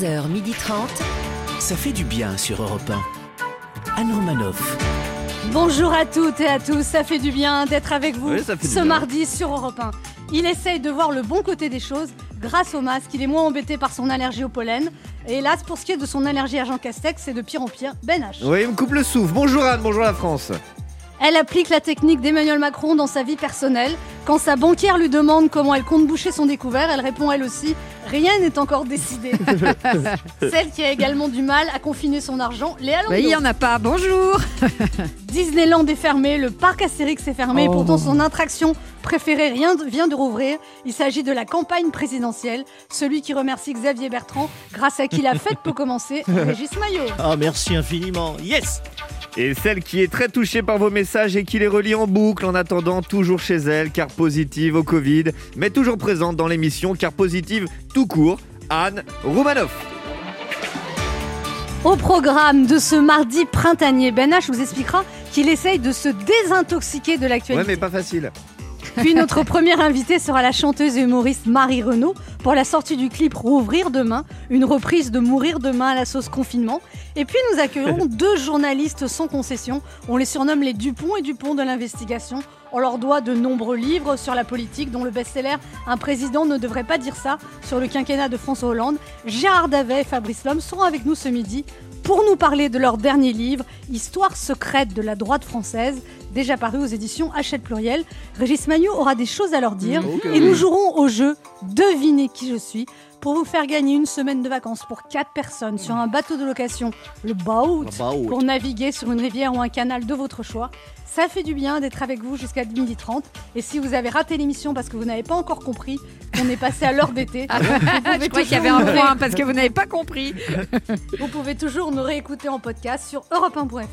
11h30. Ça fait du bien sur Europe 1. Anne Romanoff. Bonjour à toutes et à tous, ça fait du bien d'être avec vous Oui, ce bien. mardi sur Europe 1. Il essaye de voir le bon côté des choses grâce au masque. Il est moins embêté par son allergie au pollen. Et hélas, pour ce qui est de son allergie à Jean Castex, c'est de pire en pire. Ben H. Oui, il me coupe le souffle. Bonjour Anne, bonjour la France. Elle applique la technique d'Emmanuel Macron dans sa vie personnelle. Quand sa banquière lui demande comment elle compte boucher son découvert, elle répond elle aussi Rien n'est encore décidé. Celle qui a également du mal à confiner son argent, Léa Landau. Bah, il n'y en a pas, bonjour Disneyland est fermé, le parc Astérix est fermé, et pourtant son attraction préférée rien de- vient de rouvrir. Il s'agit de la campagne présidentielle, celui qui remercie Xavier Bertrand, grâce à qui la fête peut commencer, Régis Maillot. Ah, merci infiniment. Yes Et celle qui est très touchée par vos messages et qui les relie en boucle en attendant toujours chez elle, car positive au Covid, mais toujours présente dans l'émission, car positive tout court, Anne Roumanoff. Au programme de ce mardi printanier, Ben H vous expliquera qu'il essaye de se désintoxiquer de Ouais, l'actualité. mais pas facile. Puis notre première invitée sera la chanteuse et humoriste Marie Renaud pour la sortie du clip Rouvrir demain, une reprise de Mourir demain à la sauce confinement. Et puis nous accueillerons deux journalistes sans concession. On les surnomme les Dupont et Dupont de l'investigation. On leur doit de nombreux livres sur la politique, dont le best-seller Un président ne devrait pas dire ça sur le quinquennat de François Hollande. Gérard Davet et Fabrice Lhomme seront avec nous ce midi pour nous parler de leur dernier livre, Histoire secrète de la droite française, déjà paru aux éditions Hachette Pluriel. Régis Magnot aura des choses à leur dire et nous jouerons au jeu Devinez qui je suis pour vous faire gagner une semaine de vacances pour 4 personnes sur un bateau de location, le boat. pour naviguer sur une rivière ou un canal de votre choix. Ça fait du bien d'être avec vous jusqu'à 12h30. Et si vous avez raté l'émission parce que vous n'avez pas encore compris qu'on est passé à l'heure d'été, vous pouvez Je crois qu'il y avait toujours un point parce que vous n'avez pas compris. vous pouvez toujours nous réécouter en podcast sur europe1.fr.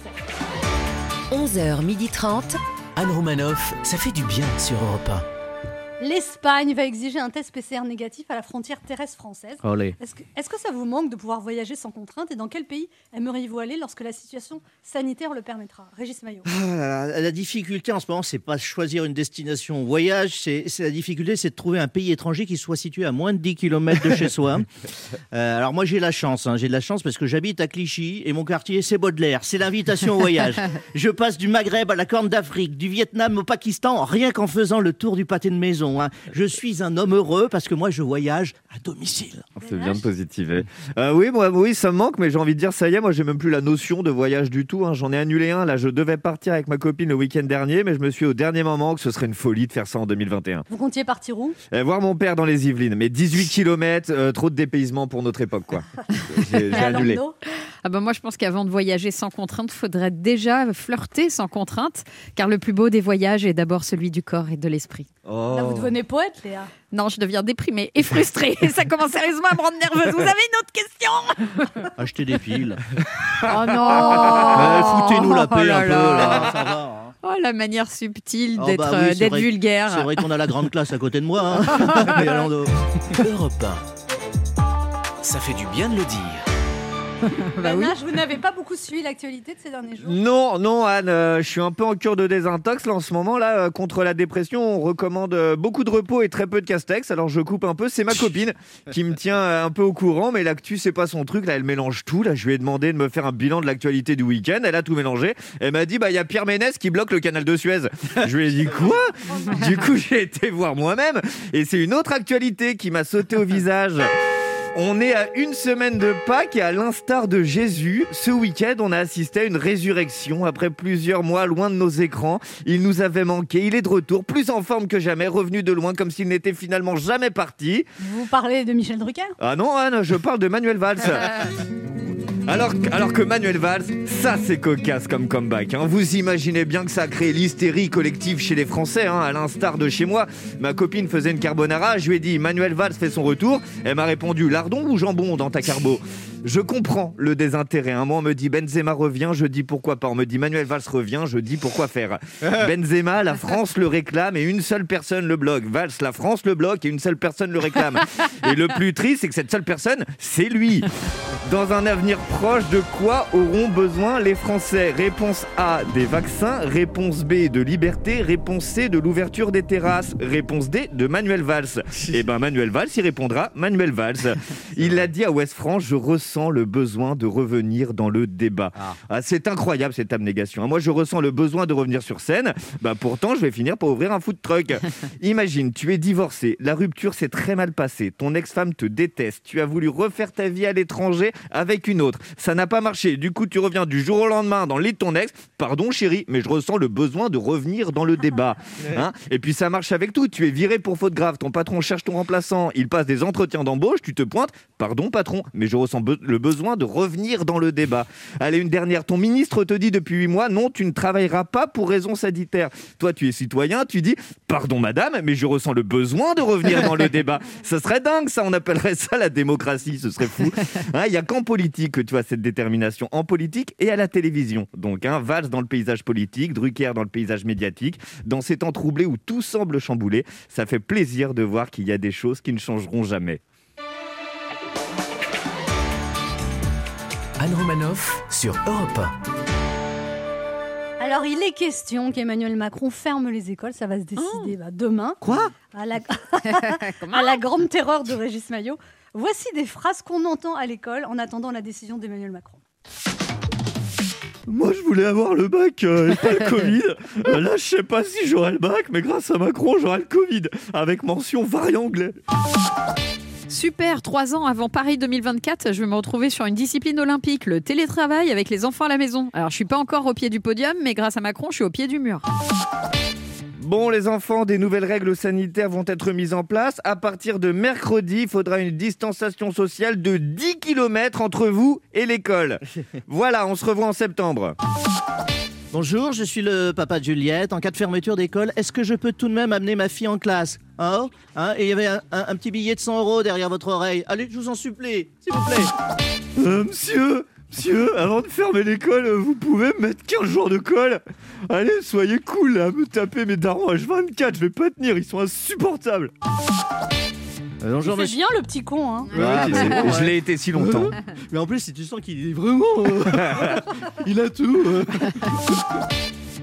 11h30. Anne Romanoff, ça fait du bien sur Europe L'Espagne va exiger un test PCR négatif à la frontière terrestre française. Est-ce que, est-ce que ça vous manque de pouvoir voyager sans contrainte et dans quel pays aimeriez-vous aller lorsque la situation sanitaire le permettra? Régis Maillot. Ah, La, la difficulté en ce moment, c'est pas choisir une destination voyage, c'est c'est la difficulté, c'est de trouver un pays étranger qui soit situé à moins de 10 km de chez soi. Euh, alors moi j'ai la chance, hein, j'ai de la chance parce que j'habite à Clichy et mon quartier c'est Baudelaire, c'est l'invitation au voyage. Je passe du Maghreb à la Corne d'Afrique, du Vietnam au Pakistan, rien qu'en faisant le tour du pâté de maison. Hein. Je suis un homme heureux parce que moi je voyage à domicile. C'est bien de positiver. Euh, oui, moi, oui, ça me manque, mais j'ai envie de dire, ça y est, moi, j'ai même plus la notion de voyage du tout. hein. J'en ai annulé un. Là, je devais partir avec ma copine le week-end dernier, mais je me suis au dernier moment que ce serait une folie de faire ça en 2021. Vous comptiez partir où? Euh, voir mon père dans les Yvelines, mais 18 km, trop de dépaysement pour notre époque, quoi. J'ai annulé. Ah ben moi, je pense qu'avant de voyager sans contrainte, il faudrait déjà flirter sans contrainte, car le plus beau des voyages est d'abord celui du corps et de l'esprit. Oh. Là, vous devenez poète, Léa. Non, je deviens déprimée et frustrée. Et ça commence sérieusement à me rendre nerveuse. Vous avez une autre question? Acheter des piles. Oh non Ouais, Foutez-nous la Oh paix là un peu, là. là, ça va. hein. Oh, la manière subtile Oh, d'être bah oui, euh, vulgaire. C'est vrai qu'on a la grande classe à côté de moi. Hein. Mais Alando. 1. Europe 1. Ça fait du bien de le dire. Bah oui. Ben vous n'avez pas beaucoup suivi l'actualité de ces derniers jours. Non, non, Anne, euh, je suis un peu en cure de désintox là en ce moment. Là, euh, contre la dépression, on recommande euh, beaucoup de repos et très peu de castex. Alors je coupe un peu. C'est ma copine qui me tient un peu au courant, mais l'actu c'est pas son truc. Là, elle mélange tout. Là, je lui ai demandé de me faire un bilan de l'actualité du week-end. Elle a tout mélangé. Elle m'a dit bah il y a Pierre Ménès qui bloque le canal de Suez. Je lui ai dit quoi? Du coup, j'ai été voir moi-même et c'est une autre actualité qui m'a sauté au visage. On est à une semaine de Pâques et à l'instar de Jésus, ce week-end, on a assisté à une résurrection après plusieurs mois loin de nos écrans. Il nous avait manqué, il est de retour, plus en forme que jamais, revenu de loin comme s'il n'était finalement jamais parti. Vous parlez de Michel Drucker? Ah non, Anne, je parle de Manuel Valls. Alors, que Manuel Valls, ça c'est cocasse comme comeback. hein. Vous imaginez bien que ça a créé l'hystérie collective chez les Français, hein, à l'instar de chez moi. Ma copine faisait une carbonara, je lui ai dit Manuel Valls fait son retour. Elle m'a répondu lardon ou jambon dans ta carbo? Je comprends le désintérêt. Un mois, on me dit Benzema revient, je dis pourquoi pas. On me dit Manuel Valls revient, je dis pourquoi faire. Benzema, la France le réclame et une seule personne le bloque. Valls, la France le bloque et une seule personne le réclame. Et le plus triste, c'est que cette seule personne, c'est lui. Dans un avenir proche, de quoi auront besoin les Français? Réponse A, des vaccins. Réponse B, de liberté. Réponse C, de l'ouverture des terrasses. Réponse D, de Manuel Valls. Eh ben Manuel Valls, il répondra Manuel Valls. Il l'a dit à Ouest France, je ressens le besoin de revenir dans le débat. Ah. Ah, c'est incroyable cette abnégation. Moi, je ressens le besoin de revenir sur scène. Bah, pourtant, je vais finir par ouvrir un food truck. Imagine, tu es divorcé, la rupture s'est très mal passée, ton ex-femme te déteste, tu as voulu refaire ta vie à l'étranger avec une autre. Ça n'a pas marché. Du coup, tu reviens du jour au lendemain dans le lit de ton ex. Pardon, chérie, mais je ressens le besoin de revenir dans le débat. Hein Et puis, ça marche avec tout. Tu es viré pour faute grave. Ton patron cherche ton remplaçant. Il passe des entretiens d'embauche. Tu te pointes. Pardon, patron, mais je ressens be- le besoin de revenir dans le débat. Allez, une dernière. Ton ministre te dit depuis huit mois, non, tu ne travailleras pas pour raison sanitaire. Toi, tu es citoyen, tu dis, pardon, madame, mais je ressens le besoin de revenir dans le débat. Ça serait dingue, ça. On appellerait ça la démocratie. Ce serait fou. Hein, Il y a qu'en politique que tu as cette détermination. En politique et à la télévision. Donc, hein, Valls dans le paysage politique, Drucker dans le paysage médiatique. Dans ces temps troublés où tout semble chamboulé, ça fait plaisir de voir qu'il y a des choses qui ne changeront jamais. Anne Romanoff sur Europe Alors, il est question qu'Emmanuel Macron ferme les écoles. Ça va se décider bah, demain. Quoi À la... à la grande terreur de Régis Maillot. Voici des phrases qu'on entend à l'école en attendant la décision d'Emmanuel Macron. Moi, je voulais avoir le bac euh, et pas le Covid. Euh, là, je sais pas si j'aurai le bac, mais grâce à Macron, j'aurai le Covid. Avec mention variant anglais. Super, trois ans avant Paris 2024, je vais me retrouver sur une discipline olympique, le télétravail avec les enfants à la maison. Alors je suis pas encore au pied du podium, mais grâce à Macron, je suis au pied du mur. Bon, les enfants, des nouvelles règles sanitaires vont être mises en place. À partir de mercredi, il faudra une distanciation sociale de 10 km entre vous et l'école. Voilà, on se revoit en septembre. Bonjour, je suis le papa Juliette. En cas de fermeture d'école, est-ce que je peux tout de même amener ma fille en classe Hein Hein Et il y avait un, petit billet de 100 euros derrière votre oreille. Allez, je vous en supplie, s'il vous plaît. Euh, monsieur, monsieur, avant de fermer l'école, vous pouvez me mettre 15 jours de colle Allez, soyez cool, là, me taper mes darons H24, je vais pas tenir, ils sont insupportables. Euh, bonjour, bien le petit con, hein Ah, je l'ai été si longtemps. Mais en plus, si tu sens qu'il est vraiment. euh, il a tout. euh.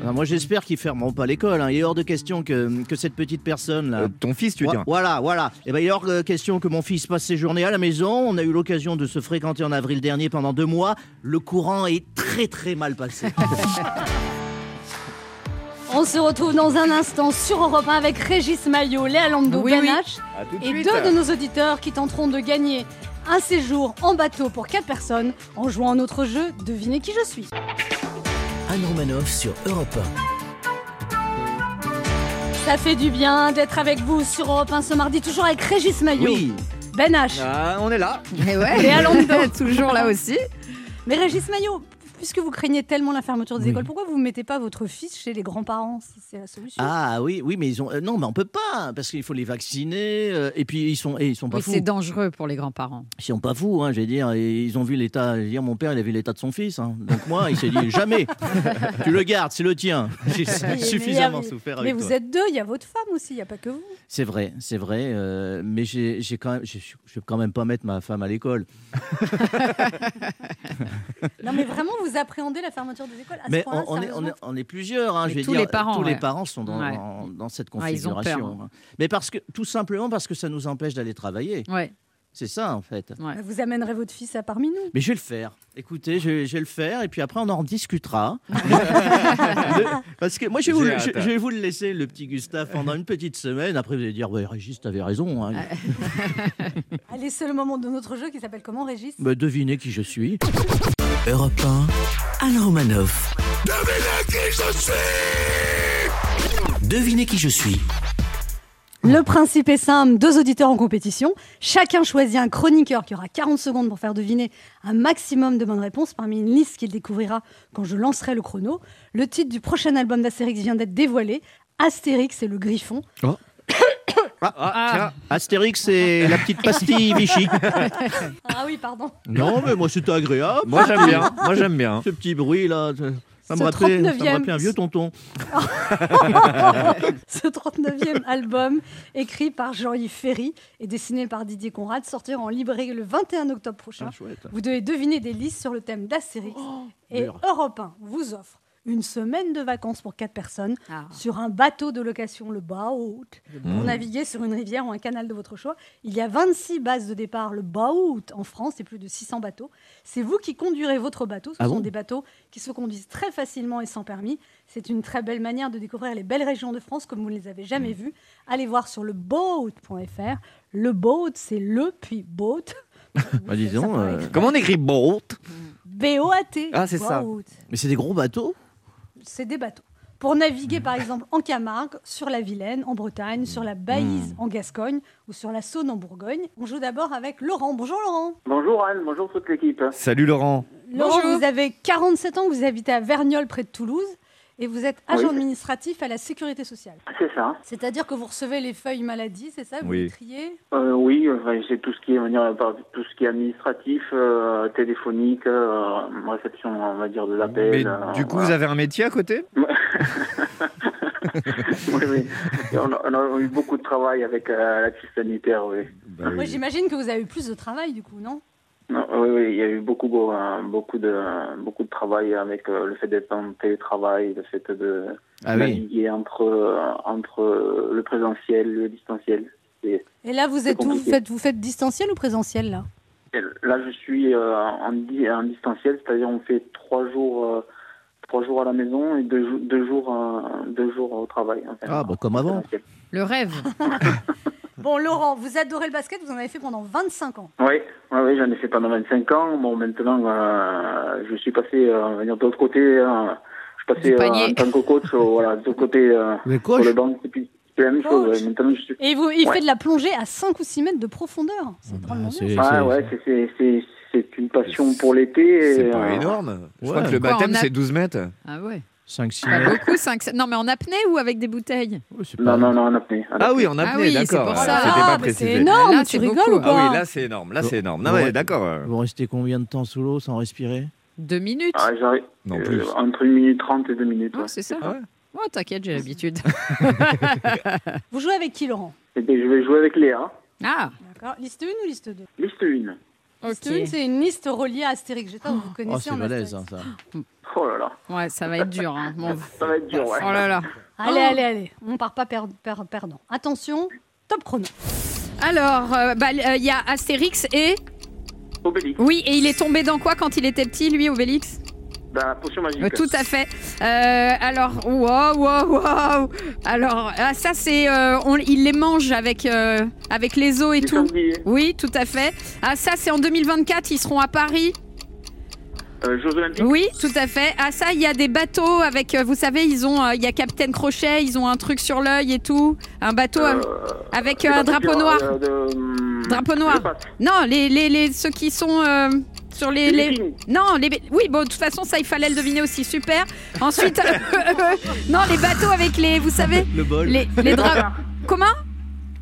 Ah, moi, j'espère qu'ils fermeront pas l'école. hein. Il est hors de question que, que cette petite personne là. Euh, ton fils, tu dire Voilà, voilà. Et ben, il est hors de question que mon fils passe ses journées à la maison. On a eu l'occasion de se fréquenter en avril dernier pendant deux mois. Le courant est très très mal passé. On se retrouve dans un instant sur Europe 1 avec Régis Maillot, Léa Lando, Oui, Ben oui. De et suite. deux de nos auditeurs qui tenteront de gagner un séjour en bateau pour quatre personnes en jouant à notre jeu Devinez qui je suis. Anne Romanoff sur Europe Ça fait du bien d'être avec vous sur Europe 1 ce mardi, toujours avec Régis Maillot, Oui. Ben H Ah, on est là. Et ouais, Et à Lando. toujours là aussi. Mais Régis Maillot, puisque vous craignez tellement la fermeture des Oui. écoles, pourquoi vous ne mettez pas votre fils chez les grands-parents si c'est la solution? Ah oui, oui, mais ils ont. euh, non, mais on peut pas parce qu'il faut les vacciner. euh, et puis ils sont, et ils sont pas Oui, fous. c'est dangereux pour les grands-parents. Ils sont pas fous, hein, je vais dire. Et ils ont vu l'état. dire, mon père, il a vu l'état de son fils. hein. Donc moi, il s'est dit jamais. tu le gardes, c'est le tien. J'ai suffisamment mais- souffert Mais avec vous toi. êtes deux, il y a votre femme aussi, il n'y a pas que vous. C'est vrai, c'est vrai. euh, mais j'ai quand même, je vais quand même pas mettre ma femme à l'école. Non mais vraiment, vous appréhendez la fermeture des écoles à ce Mais on, on est, on, sérieusement est, on est plusieurs, hein, je vais tous dire. les parents, tous ouais. les parents sont dans, Ouais. dans, dans cette ils ont peur, configuration. hein. Mais parce que, tout simplement parce que ça nous empêche d'aller travailler. Ouais, C'est ça, en fait. ouais. Bah, Vous amènerez votre fils à parmi nous. Mais je vais le faire. Écoutez, je, je vais le faire et puis après on en discutera. Parce que moi je vais, vous, le- hâte. je, je vais vous le laisser, le petit Gustave, pendant une petite semaine. Après vous allez dire, ouais, Régis, t'avais raison. hein. Allez, c'est le moment de notre jeu qui s'appelle comment, Régis? Bah, devinez qui je suis. Europe 1, Anne Romanoff. Devinez qui je suis. Le principe est simple, deux auditeurs en compétition. Chacun choisit un chroniqueur qui aura 40 secondes pour faire deviner un maximum de bonnes réponses parmi une liste qu'il découvrira quand je lancerai le chrono. Le titre du prochain album d'Astérix vient d'être dévoilé. Astérix et le Griffon. Oh. Ah, tiens, Astérix, c'est la petite pastille Vichy. Ah oui, pardon. Non, mais moi, c'était agréable. Moi j'aime bien. Moi j'aime bien. Ce petit bruit là, ça ça me Ce rappelait, ça me 39e. rappelait un vieux tonton. Ce 39e album, écrit par Jean-Yves Ferry et dessiné par Didier Conrad, sortira en librairie le 21 octobre prochain. Ah, chouette. Vous devez deviner des listes sur le thème d'Astérix. et merde. Europe 1 vous offre une semaine de vacances pour 4 personnes Ah. sur un bateau de location, le boat, pour naviguer sur une rivière ou un canal de votre choix. Il y a 26 bases de départ, le boat, en France, et plus de 600 bateaux. C'est vous qui conduirez votre bateau. Ce Ah sont bon des bateaux qui se conduisent très facilement et sans permis. C'est une très belle manière de découvrir les belles régions de France comme vous ne les avez jamais vues. Allez voir sur le boat.fr. Le boat, c'est le, puis boat. Bah, dis donc, Ça paraît euh, Comment on écrit boat B-O-A-T. Ah, c'est ça. Mais c'est des gros bateaux? C'est des bateaux. Pour naviguer, par exemple, en Camargue, sur la Vilaine, en Bretagne, sur la Baïse, en Gascogne, ou sur la Saône, en Bourgogne. On joue d'abord avec Laurent. Bonjour Laurent. Bonjour Anne, bonjour toute l'équipe. Salut Laurent. Laurent, Bonjour. vous avez 47 ans, vous habitez à Verniolle, près de Toulouse, et vous êtes agent Oui. administratif à la Sécurité sociale. C'est ça. C'est-à-dire que vous recevez les feuilles maladie, c'est ça Vous Oui. les triez? Euh, oui, enfin, c'est tout ce qui est, par- tout ce qui est administratif, euh, téléphonique, euh, réception, on va dire, de l'appel. Mais euh, du coup, vous avez un métier à côté? Oui, oui. On, a, on a eu beaucoup de travail avec euh, la crise sanitaire, oui. Bah Moi, j'imagine que vous avez eu plus de travail, du coup, non? Non, oui, oui, il y a eu beaucoup, beau- beaucoup de, beaucoup de travail avec euh, le fait d'être en télétravail, le fait de Ah oui. naviguer entre, euh, entre le présentiel, le distanciel. Et, Et là, vous êtes où vous faites, vous faites distanciel ou présentiel, là? Et là, je suis euh, en, di- en distanciel, c'est-à-dire on fait trois jours, euh, trois jours à la maison et deux, deux jours, euh, deux jours au travail. enfin, Ah, bah, comme en avant. Le rêve. Bon, Laurent, vous adorez le basket, vous en avez fait pendant 25 ans. Oui, oui, oui, j'en ai fait pendant 25 ans. Bon, maintenant, euh, je suis passé, euh, on va dire, de l'autre côté. euh, je suis passé euh, en tant que coach, euh, voilà, de l'autre côté euh, sur le banc. Et puis, c'est la même chose. Ouais. Maintenant, je suis. Et vous, il Ouais. fait de la plongée à 5 ou 6 mètres de profondeur. C'est Bah, drôlement. Ah c'est- ouais, c'est- c'est c'est c'est une passion pour l'été. C'est pas euh, énorme. Je ouais. crois que le baptême, a- c'est 12 mètres. Ah ouais. 5-6 Pas mètres. beaucoup, 5. Non, mais en apnée ou avec des bouteilles? Ouais, c'est Non, pas- non, non, en apnée. en Ah apnée. oui, en apnée, Ah oui, c'est d'accord. Ah, pas c'est énorme, Là, tu rigoles beaucoup. ou Ah pas oui, là c'est énorme. Là c'est énorme. Non, mais d'accord. Vous restez combien de temps sous l'eau sans respirer? Deux minutes. Ah, j'arrive. Non euh, plus. entre une minute trente et deux minutes. Oh, ouais. c'est ça. Ah ouais? Oh, t'inquiète, j'ai l'habitude. Vous jouez avec qui, Laurent? Et bien, je vais jouer avec Léa. Ah, D'accord. Liste 1 ou liste 2 Liste 1. Liste Ok. 1, c'est une liste reliée à Astérix. J'espère que vous Oh, connaissez c'est en Astérix. hein, ça. Oh là là. ouais, ça va être dur. hein. Bon. Ça va être dur, ouais. Oh là là. Allez, allez, allez. On part pas per- per- perdant. Attention, top chrono. Alors, euh, bah, euh, il y a Astérix et. Obélix. Oui, et il est tombé dans quoi quand il était petit, lui, Obélix? La potion magique. Tout à fait. Euh, alors, waouh, waouh, waouh. Alors, ah, ça, c'est. euh, on- il les mange avec, euh, avec les os et Du tout. sanglier. Oui, tout à fait. Ah, ça, c'est en 2024. Ils seront à Paris. Euh, Jeux Olympiques. Oui, tout à fait. Ah, ça, il y a des bateaux avec. euh, vous savez, ils ont. euh, Il y a Capitaine Crochet. Ils ont un truc sur l'œil et tout. Un bateau Euh, avec euh, un drapeau noir. euh, de, hum, Drapeau noir. je passe. Non, les, les, les, ceux qui sont euh, sur les. Les les-. Non, les... oui, bon, de toute façon, ça, il fallait le deviner aussi. Super. Ensuite, non, les bateaux avec les. Vous savez, Le bol. les, les draps. Comment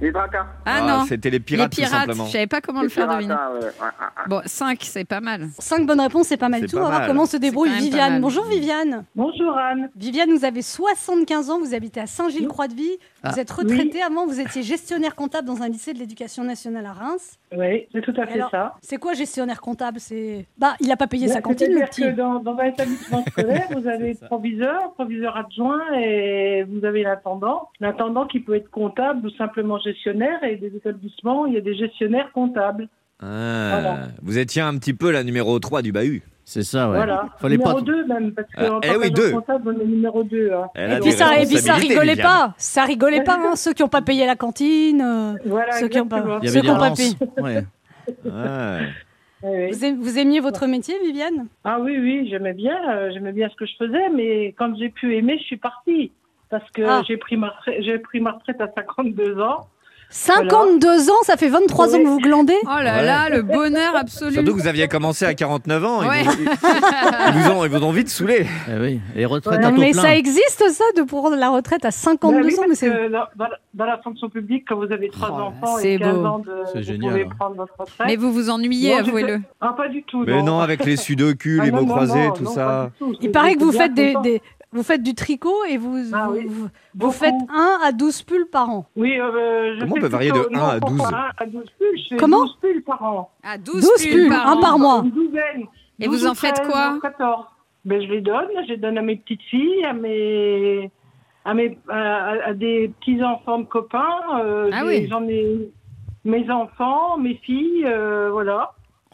Les dracas. Ah, non. C'était les Les pirates, tout pirates. simplement. Je savais pas comment Les le faire deviner. ah, ouais, ouais, ouais, ouais. Bon, 5, c'est pas mal. 5 bonnes réponses, c'est pas mal tout. pas On va voir comment se débrouille Viviane. Bonjour Viviane. Bonjour Anne. Viviane, vous avez 75 ans, vous habitez à Saint-Gilles-Croix-de-Vie. Vous Ah. êtes retraitée. Avant, vous étiez gestionnaire comptable dans un lycée de l'éducation nationale à Reims. Oui, c'est tout à fait alors, ça. C'est quoi gestionnaire comptable? C'est bah, il a pas payé sa Ouais, cantine le petit. que dans, dans un établissement scolaire, vous avez proviseur, proviseur adjoint et vous avez l'intendant. L'intendant qui peut être comptable ou simplement gestionnaire et des établissements, il y a des gestionnaires comptables. Ah, Voilà. Vous étiez un petit peu la numéro 3 du bahut. C'est ça, ouais. Voilà. Fallait numéro pas. 2 même, parce que Ah, en eh tant oui, deux. comptable, on est numéro 2. Elle a Et puis, ça, et puis ça rigolait Viviane. pas. Ça rigolait pas, hein, ceux qui n'ont pas payé la cantine. euh, Voilà, Ceux qui pas- exactement. Il y Ceux avait qui des ont pas relances. payé. Ouais. Ouais. Vous, aim- vous aimiez votre métier, Viviane? Ah oui, oui, j'aimais bien, euh, j'aimais bien ce que je faisais, mais quand j'ai pu aimer, je suis partie. Parce que Ah. j'ai pris, ma retraite- j'ai pris ma retraite à 52 ans. 52 ans, ça fait 23 ans que vous glandez Oh là Ouais. là, le bonheur absolu. Surtout que vous aviez commencé à 49 ans. ils Ouais. vous- Ils, vous ont, ils vous ont vite saoulé. Eh oui, les retraites Non, à mais plein. ça existe ça de prendre la retraite à 52 Bah oui, ans mais parce c'est que dans, dans la- fonction publique, quand vous avez trois Oh là, enfants c'est et 15 beau. ans, de, C'est vous génial, pouvez hein. prendre votre retraite. Mais vous vous ennuyez, avouez-le. Ah, pas du tout. Mais non, Ah, avec les sudoku, les non, mots non, croisés, non, tout non, ça. tout. Il paraît que vous faites des- vous faites du tricot et vous Ah vous, oui. vous- vous faites 1 à 12 pulls par an. Oui, euh, je Comment on fais peut varier de un non, à pas 12? un à 12 pulls, je fais Comment 12 pulls par an. Ah, 12, 12 pulls pulls, par un an. par mois. Une douzaine. Et 12 vous en faites 13 quoi ou 14. ben, Je les donne, je les donne à mes petites filles, à mes, à mes, à, à des petits enfants de copains. euh, Ah oui. J'en ai mes enfants, mes filles, euh, voilà.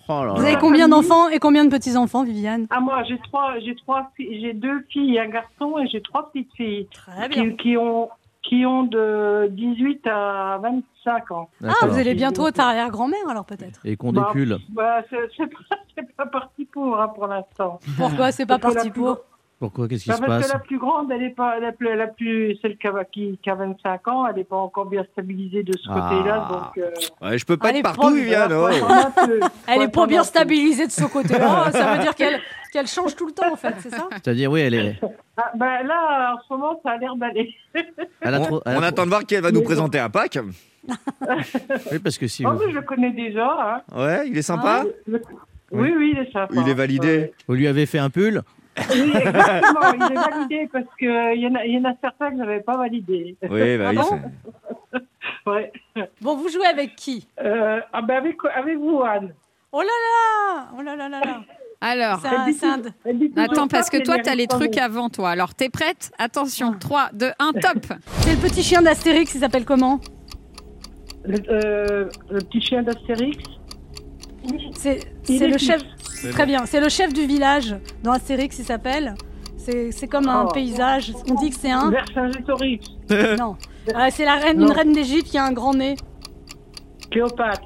Oh là Vous là. avez combien d'enfants et combien de petits-enfants, Viviane? Ah moi j'ai trois, j'ai trois, j'ai deux filles et un garçon et j'ai trois petites filles Très qui, qui ont qui ont de 18 à 25 ans. Ah, vous allez bientôt être arrière-grand-mère alors peut-être. Et qu'on Bah. Bah, c'est pas, c'est pas parti pour hein, pour l'instant. Pourquoi? C'est pas parti pour? Pourquoi? Qu'est-ce qui Bah, se parce passe? que la plus grande, elle est pas la plus, la plus celle qui a, qui, qui a 25 ans, elle n'est pas encore bien stabilisée de ce Ah. côté-là, donc. euh, Ouais, je peux pas Allez, être partout, Viviane. oh. Elle est pas bien stabilisée de ce côté-là. ça veut dire qu'elle qu'elle change tout le temps en fait, c'est ça? C'est-à-dire, oui, elle est. Ah, ben là, en ce moment, ça a l'air d'aller. Elle a On, trop- elle a on trop- attend de voir qui elle va nous présenter à Pâques. Oui, parce que si Oh, vous, oui, je le connais déjà. Hein. Ouais, il est sympa. Oui, oui, il est sympa. Il est validé. vous lui avez fait un pull, Oui, exactement, il est validé parce qu'il y, en a- il y en a certains que je n'avais pas validés. Oui, bah Ah oui. bon c'est- Ouais. Bon, vous jouez avec qui? Euh, ah ben avec, avec vous, Anne. Oh là là Oh là là là là Alors, un- un- attends, parce que toi, n'y t'as les trucs avant toi. Alors, t'es prête? Attention, Ah. 3, 2, 1, top C'est le petit chien d'Astérix, il s'appelle comment? Le, euh, le petit chien d'Astérix. C'est Il c'est est le chef. Très bien, c'est le chef du village dans Astérix, il s'appelle. C'est c'est comme un Oh. paysage. On dit que c'est un. Vercingétorix. Non. Euh, c'est la reine, Non. une reine d'Égypte qui a un grand nez. Cléopâtre.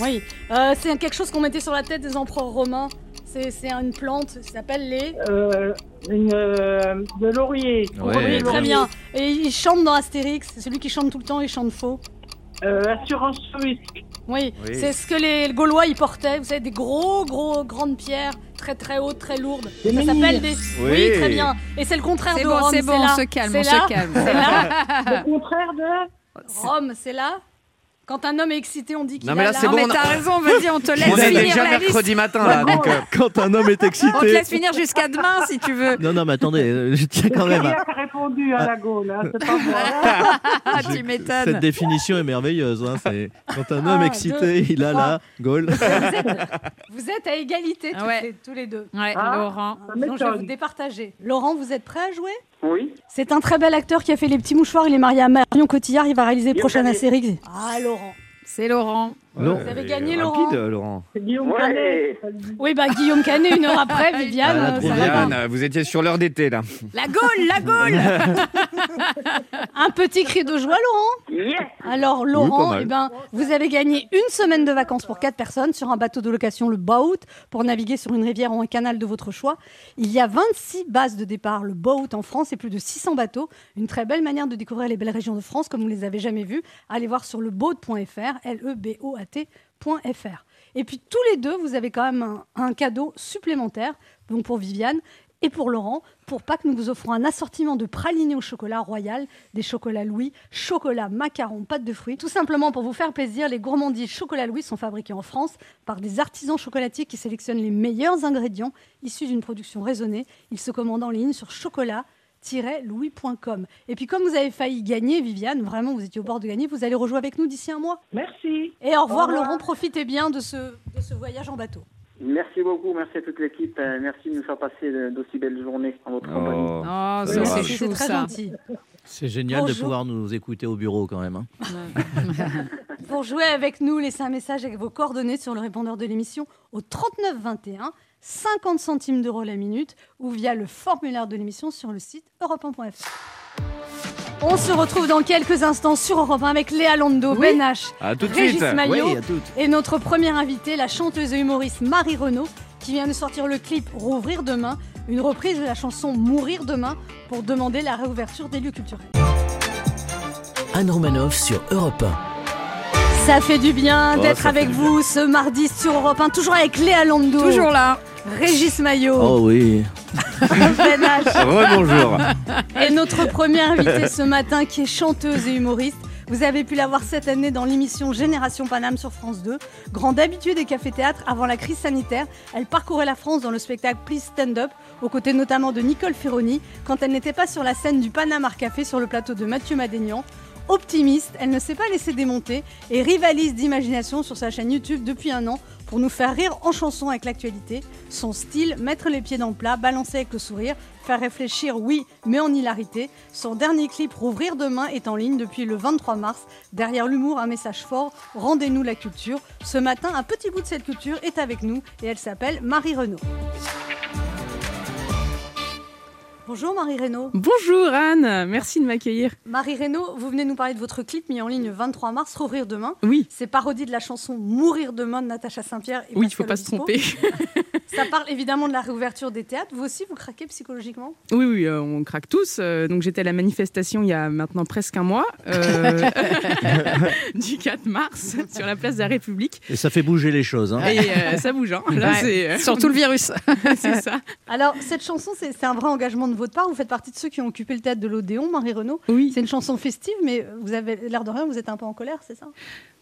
Oui. Euh, c'est quelque chose qu'on mettait sur la tête des empereurs romains. C'est c'est une plante, ça s'appelle les. Euh, une, euh, de laurier. Ouais. oui, très bien. Et il chante dans Astérix. C'est celui qui chante tout le temps, il chante faux. Euh, assurance risque. Oui, Oui. c'est ce que les Gaulois ils portaient. Vous savez, des gros, gros, grandes pierres, très, très hautes, très lourdes. Des ça s'appelle des. Oui. Oui, très bien. Et c'est le contraire de bon, Rome. c'est bon, on là. se calme, C'est on là. se calme. C'est là. Le contraire de. Rome, c'est là. Quand un homme est excité, on dit qu'il Non, mais a là, la- c'est Non, bon, mais on a- t'as raison, vas-y, on te laisse On est finir déjà la liste. mercredi matin là, donc euh, quand un homme est On te excité. laisse finir jusqu'à demain si tu veux. Non, non, mais attendez, euh, je tiens quand même à. qui a répondu à la Gaule, hein, c'est pas moi. Ah, tu m'étonnes. Cette définition est merveilleuse. hein, c'est- Quand un homme Un, excité, il a trois. la gaule. Vous êtes à égalité tous, Ouais. les, tous les deux. Ouais, Ah. Laurent. Ça Donc je vais m'étonne. vous départager. Laurent, vous êtes prêt à jouer? Oui. C'est un très bel acteur qui a fait les petits mouchoirs. Il est marié à Marion Cotillard. Il va réaliser le prochain. Astérix. Ah, Laurent. C'est Laurent. Non. Vous avez gagné, rapide, Laurent. euh, Laurent. Guillaume Ouais. Canet. Oui, bah Guillaume Canet, une heure après, Viviane, Elle a euh, ça. Viviane, vous étiez sur l'heure d'été là. La Gaule, la Gaule Un petit cri de joie, Laurent Yes Alors, Laurent, eh ben, vous avez gagné une semaine de vacances pour quatre personnes sur un bateau de location, le Boat, pour naviguer sur une rivière ou un canal de votre choix. Il y a 26 bases de départ, le Boat en France, et plus de 600 bateaux. Une très belle manière de découvrir les belles régions de France, comme vous ne les avez jamais vues. Allez voir sur le boat.fr, Et puis, tous les deux, vous avez quand même un, cadeau supplémentaire, donc pour Viviane et pour Laurent, pour Pâques, nous vous offrons un assortiment de pralinés au chocolat royal, des chocolats Louis, chocolat, macarons, pâte de fruits. Tout simplement pour vous faire plaisir, les gourmandises chocolat Louis sont fabriqués en France par des artisans chocolatiers qui sélectionnent les meilleurs ingrédients issus d'une production raisonnée. Ils se commandent en ligne sur chocolat-louis.com. Et puis comme vous avez failli gagner, Viviane, vraiment vous étiez au bord de gagner, vous allez rejouer avec nous d'ici un mois. Merci. Et au revoir Au revoir. Laurent, profitez bien de ce, de ce voyage en bateau. Merci beaucoup, merci à toute l'équipe. euh, Merci de nous faire passer d'aussi belles journées en votre compagnie. Oh. Oh, ça, C'est très ça. gentil. C'est génial de pouvoir nous écouter au bureau quand même. hein. Pour jouer avec nous, laissez un message avec vos coordonnées sur le répondeur de l'émission au 39 21, 50 centimes d'euros la minute ou via le formulaire de l'émission sur le site europe 1.fr. On se retrouve dans quelques instants sur Europe 1 avec Léa Londo, Ben H À tout Régis suite. Maillot Oui, à toutes. et notre première invitée, la chanteuse et humoriste Marie Renaud, qui vient de sortir le clip Rouvrir demain, une reprise de la chanson Mourir demain pour demander la réouverture des lieux culturels. Anne Romanoff sur Europe 1. Ça fait du bien Oh, d'être avec vous ce mardi sur Europe 1, toujours avec Léa Lando, Toujours là. Régis Maillot, Oh oui. Ben H, Rebonjour. et notre première invitée ce matin qui est chanteuse et humoriste. Vous avez pu la voir cette année dans l'émission Génération Paname sur France 2. Grande habituée des cafés-théâtres avant la crise sanitaire, elle parcourait la France dans le spectacle Please Stand Up, aux côtés notamment de Nicole Ferroni, quand elle n'était pas sur la scène du Paname Art Café sur le plateau de Mathieu Madénian. Optimiste, elle ne s'est pas laissée démonter et rivalise d'imagination sur sa chaîne YouTube depuis un an pour nous faire rire en chanson avec l'actualité. Son style, mettre les pieds dans le plat, balancer avec le sourire, faire réfléchir, oui, mais en hilarité. Son dernier clip, Rouvrir demain, est en ligne depuis le 23 mars. Derrière l'humour, un message fort, rendez-nous la culture. Ce matin, un petit bout de cette culture est avec nous et elle s'appelle Marie Renaud. Bonjour Marie Renaud. Bonjour Anne, merci de m'accueillir. Marie Renaud, vous venez nous parler de votre clip mis en ligne le 23 mars, Rouvrir demain. Oui, C'est parodie de la chanson Mourir demain de Natacha Saint-Pierre. et oui, il faut Pascal pas se tromper. Ça parle évidemment de la réouverture des théâtres. Vous aussi, vous craquez psychologiquement? Oui, oui, euh, on craque tous. Euh, donc j'étais à la manifestation il y a maintenant presque un mois, euh, du 4 mars, sur la place de la République. Et ça fait bouger les choses. Hein. Et euh, ça bouge, hein. Là, Ouais. c'est euh, Surtout le virus. c'est ça. Alors, cette chanson, c'est c'est un vrai engagement de votre part. Vous faites partie de ceux qui ont occupé le théâtre de l'Odéon, Marie Renaud. Oui, C'est une chanson festive, mais vous avez l'air de rien, vous êtes un peu en colère, c'est ça?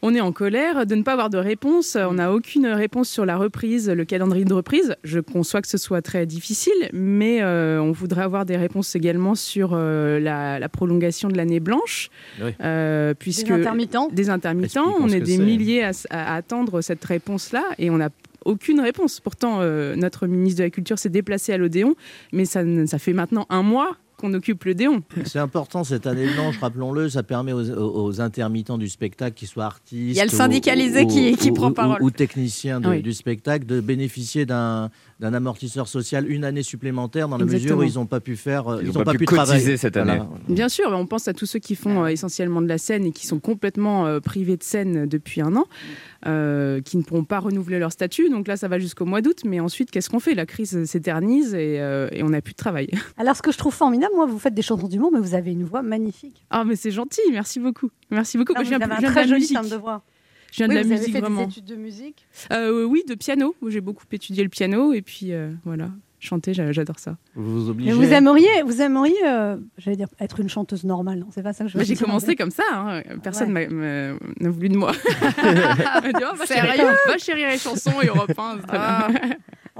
On est en colère de ne pas avoir de réponse. On n'a aucune réponse sur la reprise, le calendrier de reprise. Je conçois que ce soit très difficile, mais euh, on voudrait avoir des réponses également sur euh, la, la prolongation de l'année blanche, Oui. euh, Des puisque intermittents. des intermittents. On est des milliers à, attendre cette réponse-là et on n'a aucune réponse. Pourtant, euh, notre ministre de la Culture s'est déplacé à l'Odéon, mais ça fait maintenant un mois qu'on occupe l'Odéon. C'est important cette année blanche, rappelons-le, ça permet aux, intermittents du spectacle, qu'ils soient artistes. Il y a le syndicalisé ou- qui- qui ou- prend parole. Ou, techniciens de- Oui. du spectacle, de bénéficier d'un d'un amortisseur social une année supplémentaire dans la mesure où ils n'ont pas pu faire, Ils ils ont ont pas pas pu travailler cette année. Bien sûr, on pense à tous ceux qui font euh, essentiellement de la scène et qui sont complètement euh, privés de scène depuis un an, euh, qui ne pourront pas renouveler leur statut. Donc là, ça va jusqu'au mois d'août. Mais ensuite, qu'est-ce qu'on fait? La crise s'éternise et, euh, et on n'a plus de travail. Alors, ce que je trouve formidable, moi, vous faites des chansons d'humour, mais vous avez une voix magnifique. Ah, mais c'est gentil, merci beaucoup. Merci beaucoup. Moi, vous je viens, avez un de très joli timbre de voix. Je viens de Oui, la vous avez musique fait vraiment. des études de musique. Euh, oui, de piano. J'ai beaucoup étudié le piano et puis euh, voilà, chanter, j'a- j'adore ça. Vous vous Mais obligez. vous aimeriez, vous aimeriez, euh, j'allais dire, être une chanteuse normale. Non, c'est pas ça que je veux J'ai dire. commencé comme ça, hein. personne Ouais. n'a voulu de moi. Dit, oh, va, chérie, va chérir les chansons et Europe 1,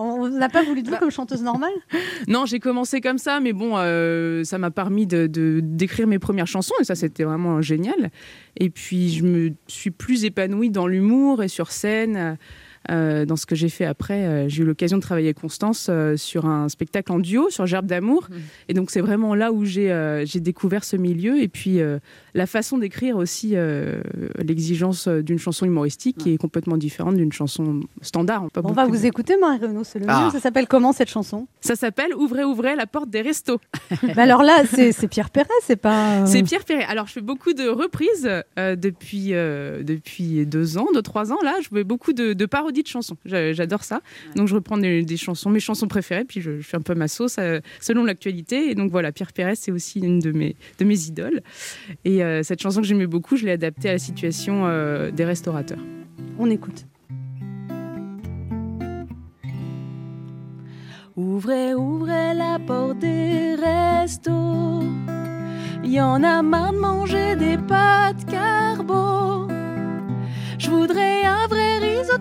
On n'a pas voulu de vous comme chanteuse normale Non, j'ai commencé comme ça, mais bon, euh, ça m'a permis de de- d'écrire mes premières chansons et ça, c'était vraiment génial. Et puis, je me suis plus épanouie dans l'humour et sur scène. euh, dans ce que j'ai fait après, Euh, j'ai eu l'occasion de travailler avec Constance euh, sur un spectacle en duo sur Gerbe d'amour. Mhm. Et donc, c'est vraiment là où j'ai euh, découvert ce milieu. Et puis, euh, la façon d'écrire aussi, euh, l'exigence d'une chanson humoristique qui est complètement différente d'une chanson standard. Pas On va vous de- écouter, Marie Renaud, c'est le Ah. mieux. Ça s'appelle comment cette chanson? Ça s'appelle Ouvrez, ouvrez la porte des restos. Bah Alors là, c'est Pierre Perret, c'est pas. euh, C'est Pierre Perret. Alors, je fais beaucoup de reprises euh, depuis, euh, depuis deux ans, deux, trois ans. Là, je fais beaucoup de, de parodies de chansons. J'a- J'adore ça. Donc, je reprends des, des chansons, mes chansons préférées, puis je, je fais un peu ma sauce euh, selon l'actualité. Et donc, voilà, Pierre Perret, c'est aussi une de mes, de mes idoles. Et euh, cette chanson que j'aimais beaucoup, je l'ai adaptée à la situation euh, des restaurateurs. On écoute. Ouvrez, ouvrez la porte des restos. Y en a marre de manger des pâtes carbo. Je voudrais un vrai risotto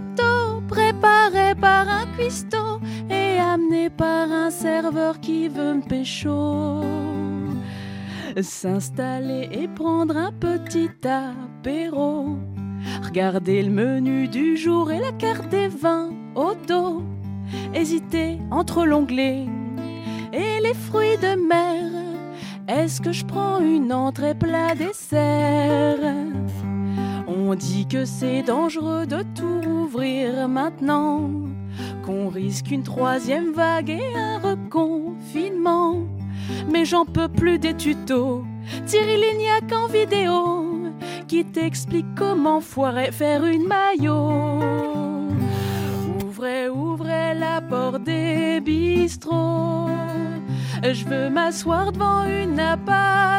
préparé par un cuistot et amené par un serveur qui veut me pécho. S'installer et prendre un petit apéro. Regarder le menu du jour et la carte des vins au dos hésiter entre l'onglet et les fruits de mer. Est-ce que je prends une entrée plat dessert? On dit que c'est dangereux de tout rouvrir maintenant, qu'on risque une troisième vague et un reconfinement. Mais j'en peux plus des tutos, Thierry Lignac en vidéo, qui t'explique comment foirer faire une maillot. Ouvrez, ouvrez la porte des bistrots. Je veux m'asseoir devant une nappe à.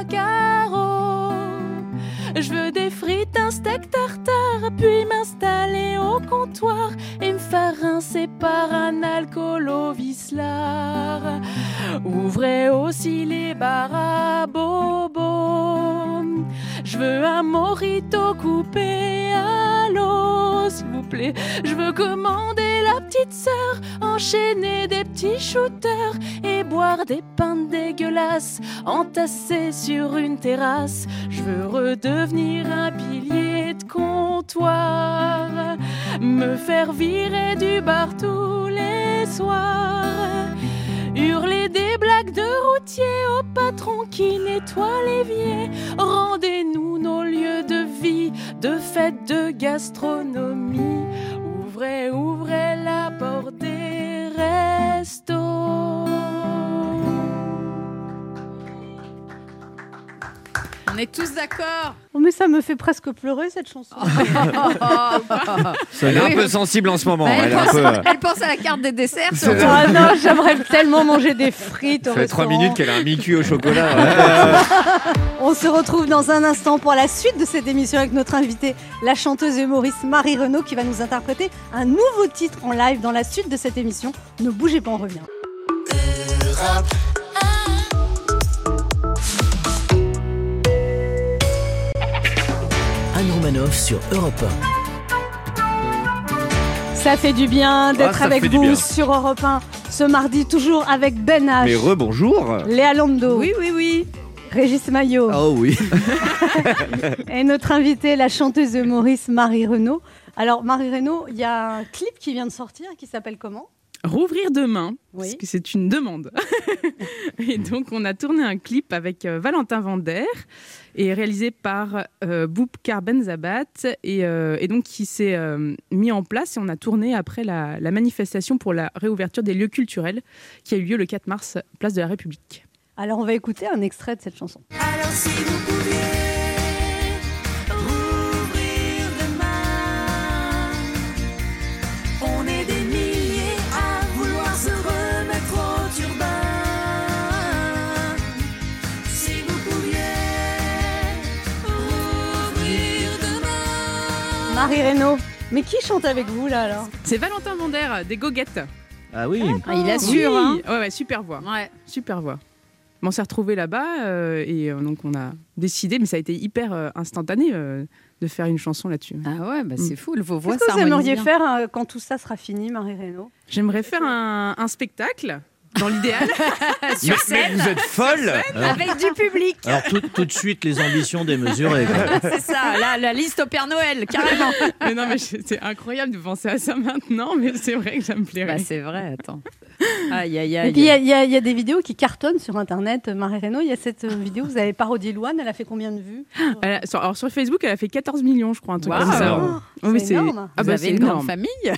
Je veux des frites, steak tartare, puis m'installer au comptoir et me faire rincer par un alcoolo Vislar. Ouvrez aussi les bars à bobo. Je veux un morito coupé à l'eau, s'il vous plaît. Je veux commander la petite sœur, enchaîner des petits shooters et boire des pintes dégueulasses entassés sur une terrasse. Je veux redevenir un pilier de comptoir, me faire virer du bar tous les soirs. Hurler des blagues de routier au patron qui nettoie l'évier. Rendez-nous nos lieux de vie, de fête, de gastronomie. Ouvrez, ouvrez la porte des restos. On est tous d'accord. Oh, mais ça me fait presque pleurer cette chanson. Elle est un peu sensible en ce moment. Bah, elle, Elle est un pense, peu, euh, elle pense à la carte des desserts. Ah non, j'aimerais tellement manger des frites au Ça fait trois minutes qu'elle a un mi-cul au chocolat. On se retrouve dans un instant pour la suite de cette émission avec notre invitée, la chanteuse et humoriste Marie Renaud, qui va nous interpréter un nouveau titre en live dans la suite de cette émission. Ne bougez pas, on revient. Anne sur Europe Ça fait du bien d'être Ah, avec vous sur Europe 1 ce mardi, toujours avec Ben H, Mais rebonjour. Léa Lando, Oui, oui, oui. Régis Maillot Oh oui. et notre invitée, la chanteuse et humoriste Marie Renaud. Alors, Marie Renaud, il y a un clip qui vient de sortir qui s'appelle comment? Rouvrir demain, Oui. parce que c'est une demande. et donc, on a tourné un clip avec euh, Valentin Vander et réalisé par euh, Boubkar Benzabat et, euh, et donc qui s'est euh, mis en place et on a tourné après la, la manifestation pour la réouverture des lieux culturels qui a eu lieu le 4 mars, place de la République. Alors, on va écouter un extrait de cette chanson. Alors si vous pouviez Marie Renaud, mais qui chante avec vous là alors C'est Valentin Vander des Goguettes. Ah oui. Ah, il assure. Oui. hein. Ouais, ouais, super voix. Ouais. Super voix. On s'est retrouvés là-bas euh, et euh, donc on a décidé, mais ça a été hyper euh, instantané euh, de faire une chanson là-dessus. Ah ouais, bah c'est fou. Vos voix, Qu'est-ce que ça vous aimeriez bien. faire euh, quand tout ça sera fini, Marie Renaud J'aimerais faire un, un spectacle, dans l'idéal. Mais, mais vous êtes folle Avec du public. Alors tout, tout de suite les ambitions démesurées. c'est ça, la, la liste au Père Noël, carrément. mais non, mais c'est incroyable de penser à ça maintenant, mais c'est vrai que ça me plairait. bah c'est vrai, attends. Aïe, aïe, Et aïe. puis il y, y y a des vidéos qui cartonnent sur internet. Marie Renaud, il y a cette euh, vidéo, vous avez parodié Louane, elle a fait combien de vues? Elle a- sur, alors sur Facebook, elle a fait 14 millions, je crois, un truc Waouh. comme ça. Énorme. Ouais. C'est énorme. Ah Vous bah, avez c'est une énorme. grande famille.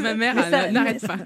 Ma mère n'arrête mais- pas.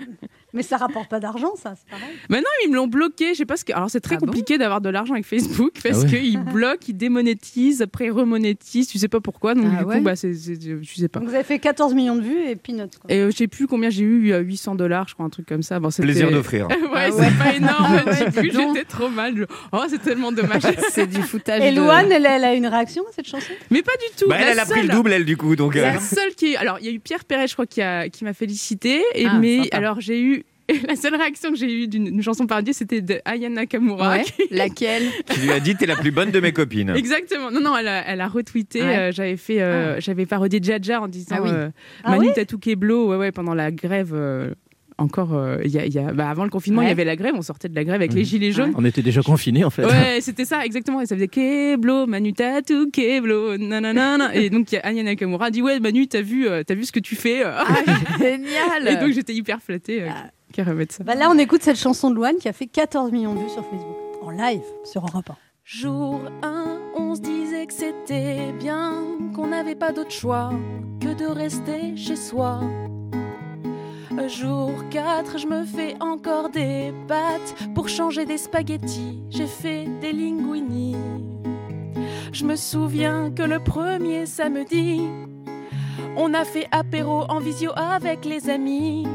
Mais ça rapporte pas d'argent, ça, c'est pareil. Maintenant, ils me l'ont bloqué. Je sais pas ce que. Alors, c'est très Ah bon compliqué d'avoir de l'argent avec Facebook parce Ah ouais. qu'ils bloquent, ils démonétisent, après ils remonétisent. Tu sais pas pourquoi. Donc, Ah du ouais coup, bah, c'est, c'est- je sais pas. Donc vous avez fait 14 millions de vues et peanuts. quoi. Et euh, je sais plus combien j'ai eu, euh, 800 dollars, je crois, un truc comme ça. Bon, c'était- Plaisir d'offrir. ouais, Ah c'est ouais. pas énorme. Du coup, j'étais trop mal. Je- Oh, c'est tellement dommage. c'est du foutage. Et de- Louane, elle, elle a une réaction à cette chanson? Mais pas du tout. Bah, elle, a pris le double, elle, du coup. Donc, euh, La seule qui. Alors, il y a eu Pierre Perret, je crois, qui, a... qui m'a félicité. Et... Ah, mais sympa. alors, j'ai eu. La seule réaction que j'ai eue d'une chanson parodiée, c'était de Aya Nakamura. Ouais, qui- laquelle tu lui as dit, t'es la plus bonne de mes copines. Exactement. Non, non, elle a, elle a retweeté. Ouais. euh, j'avais fait, euh, j'avais parodié Jaja en disant Ah oui. euh, Ah Manu oui Tatou Keblo, ouais, ouais, pendant la grève. euh, encore, euh, il y a, il y a- bah, avant le confinement, il Ouais. y avait la grève. On sortait de la grève avec les gilets jaunes. On était déjà confinés en fait. Ouais, c'était ça, exactement. Et ça faisait Keblo, Manu Tatou Keblo, nanana. Et donc, a Anya Nakamura dit Ouais, Manu, t'as vu, euh, t'as vu ce que tu fais euh. Ah, génial Et donc, j'étais hyper flattée euh, Ah. Ça. Bah Là, on écoute cette chanson de Louane qui a fait 14 millions de vues sur Facebook. En live, sur Europe 1. Jour 1, on se disait que c'était bien, qu'on n'avait pas d'autre choix que de rester chez soi. Jour 4, je me fais encore des pâtes pour changer des spaghettis. J'ai fait des linguini. Je me souviens que le premier samedi, on a fait apéro en visio avec les amis.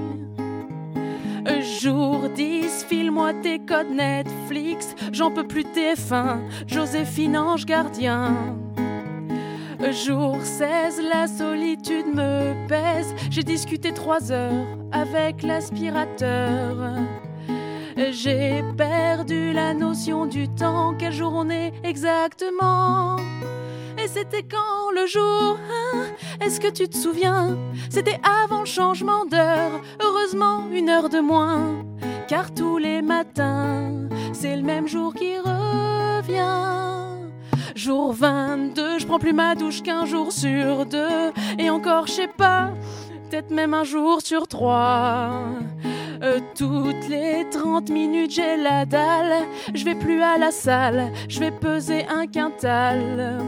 Jour 10, file-moi tes codes Netflix. J'en peux plus TF1, Joséphine Ange Gardien. Jour 16, la solitude me pèse. J'ai discuté trois heures avec l'aspirateur. J'ai perdu la notion du temps, quelle journée exactement? Et c'était quand le jour hein Est-ce que tu te souviens? C'était avant le changement d'heure, heureusement une heure de moins, car tous les matins, c'est le même jour qui revient. Jour 22, je prends plus ma douche qu'un jour sur deux, et encore je sais pas, peut-être même un jour sur trois. Euh, toutes les 30 minutes, j'ai la dalle. Je vais plus à la salle, je vais peser un quintal.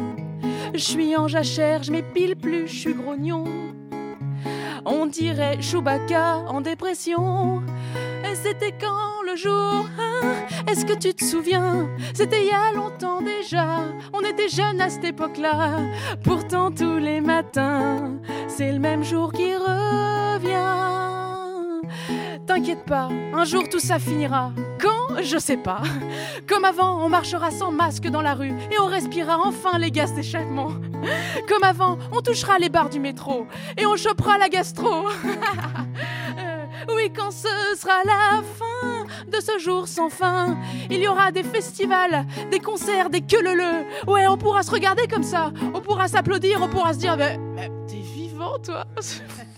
Je suis en jachère, je m'épile plus, je suis grognon. On dirait Chewbacca en dépression. Et c'était quand le jour hein? Est-ce que tu te souviens? C'était il y a longtemps déjà. On était jeunes à cette époque-là. Pourtant, tous les matins, c'est le même jour qui revient. T'inquiète pas, un jour tout ça finira. Quand Je sais pas. Comme avant, on marchera sans masque dans la rue et on respirera enfin les gaz d'échappement. Comme avant, on touchera les barres du métro et on chopera la gastro. Euh, oui, quand ce sera la fin de ce jour sans fin, il y aura des festivals, des concerts, des queues leu Ouais, on pourra se regarder comme ça, on pourra s'applaudir, on pourra se dire, mais, mais t'es vivant toi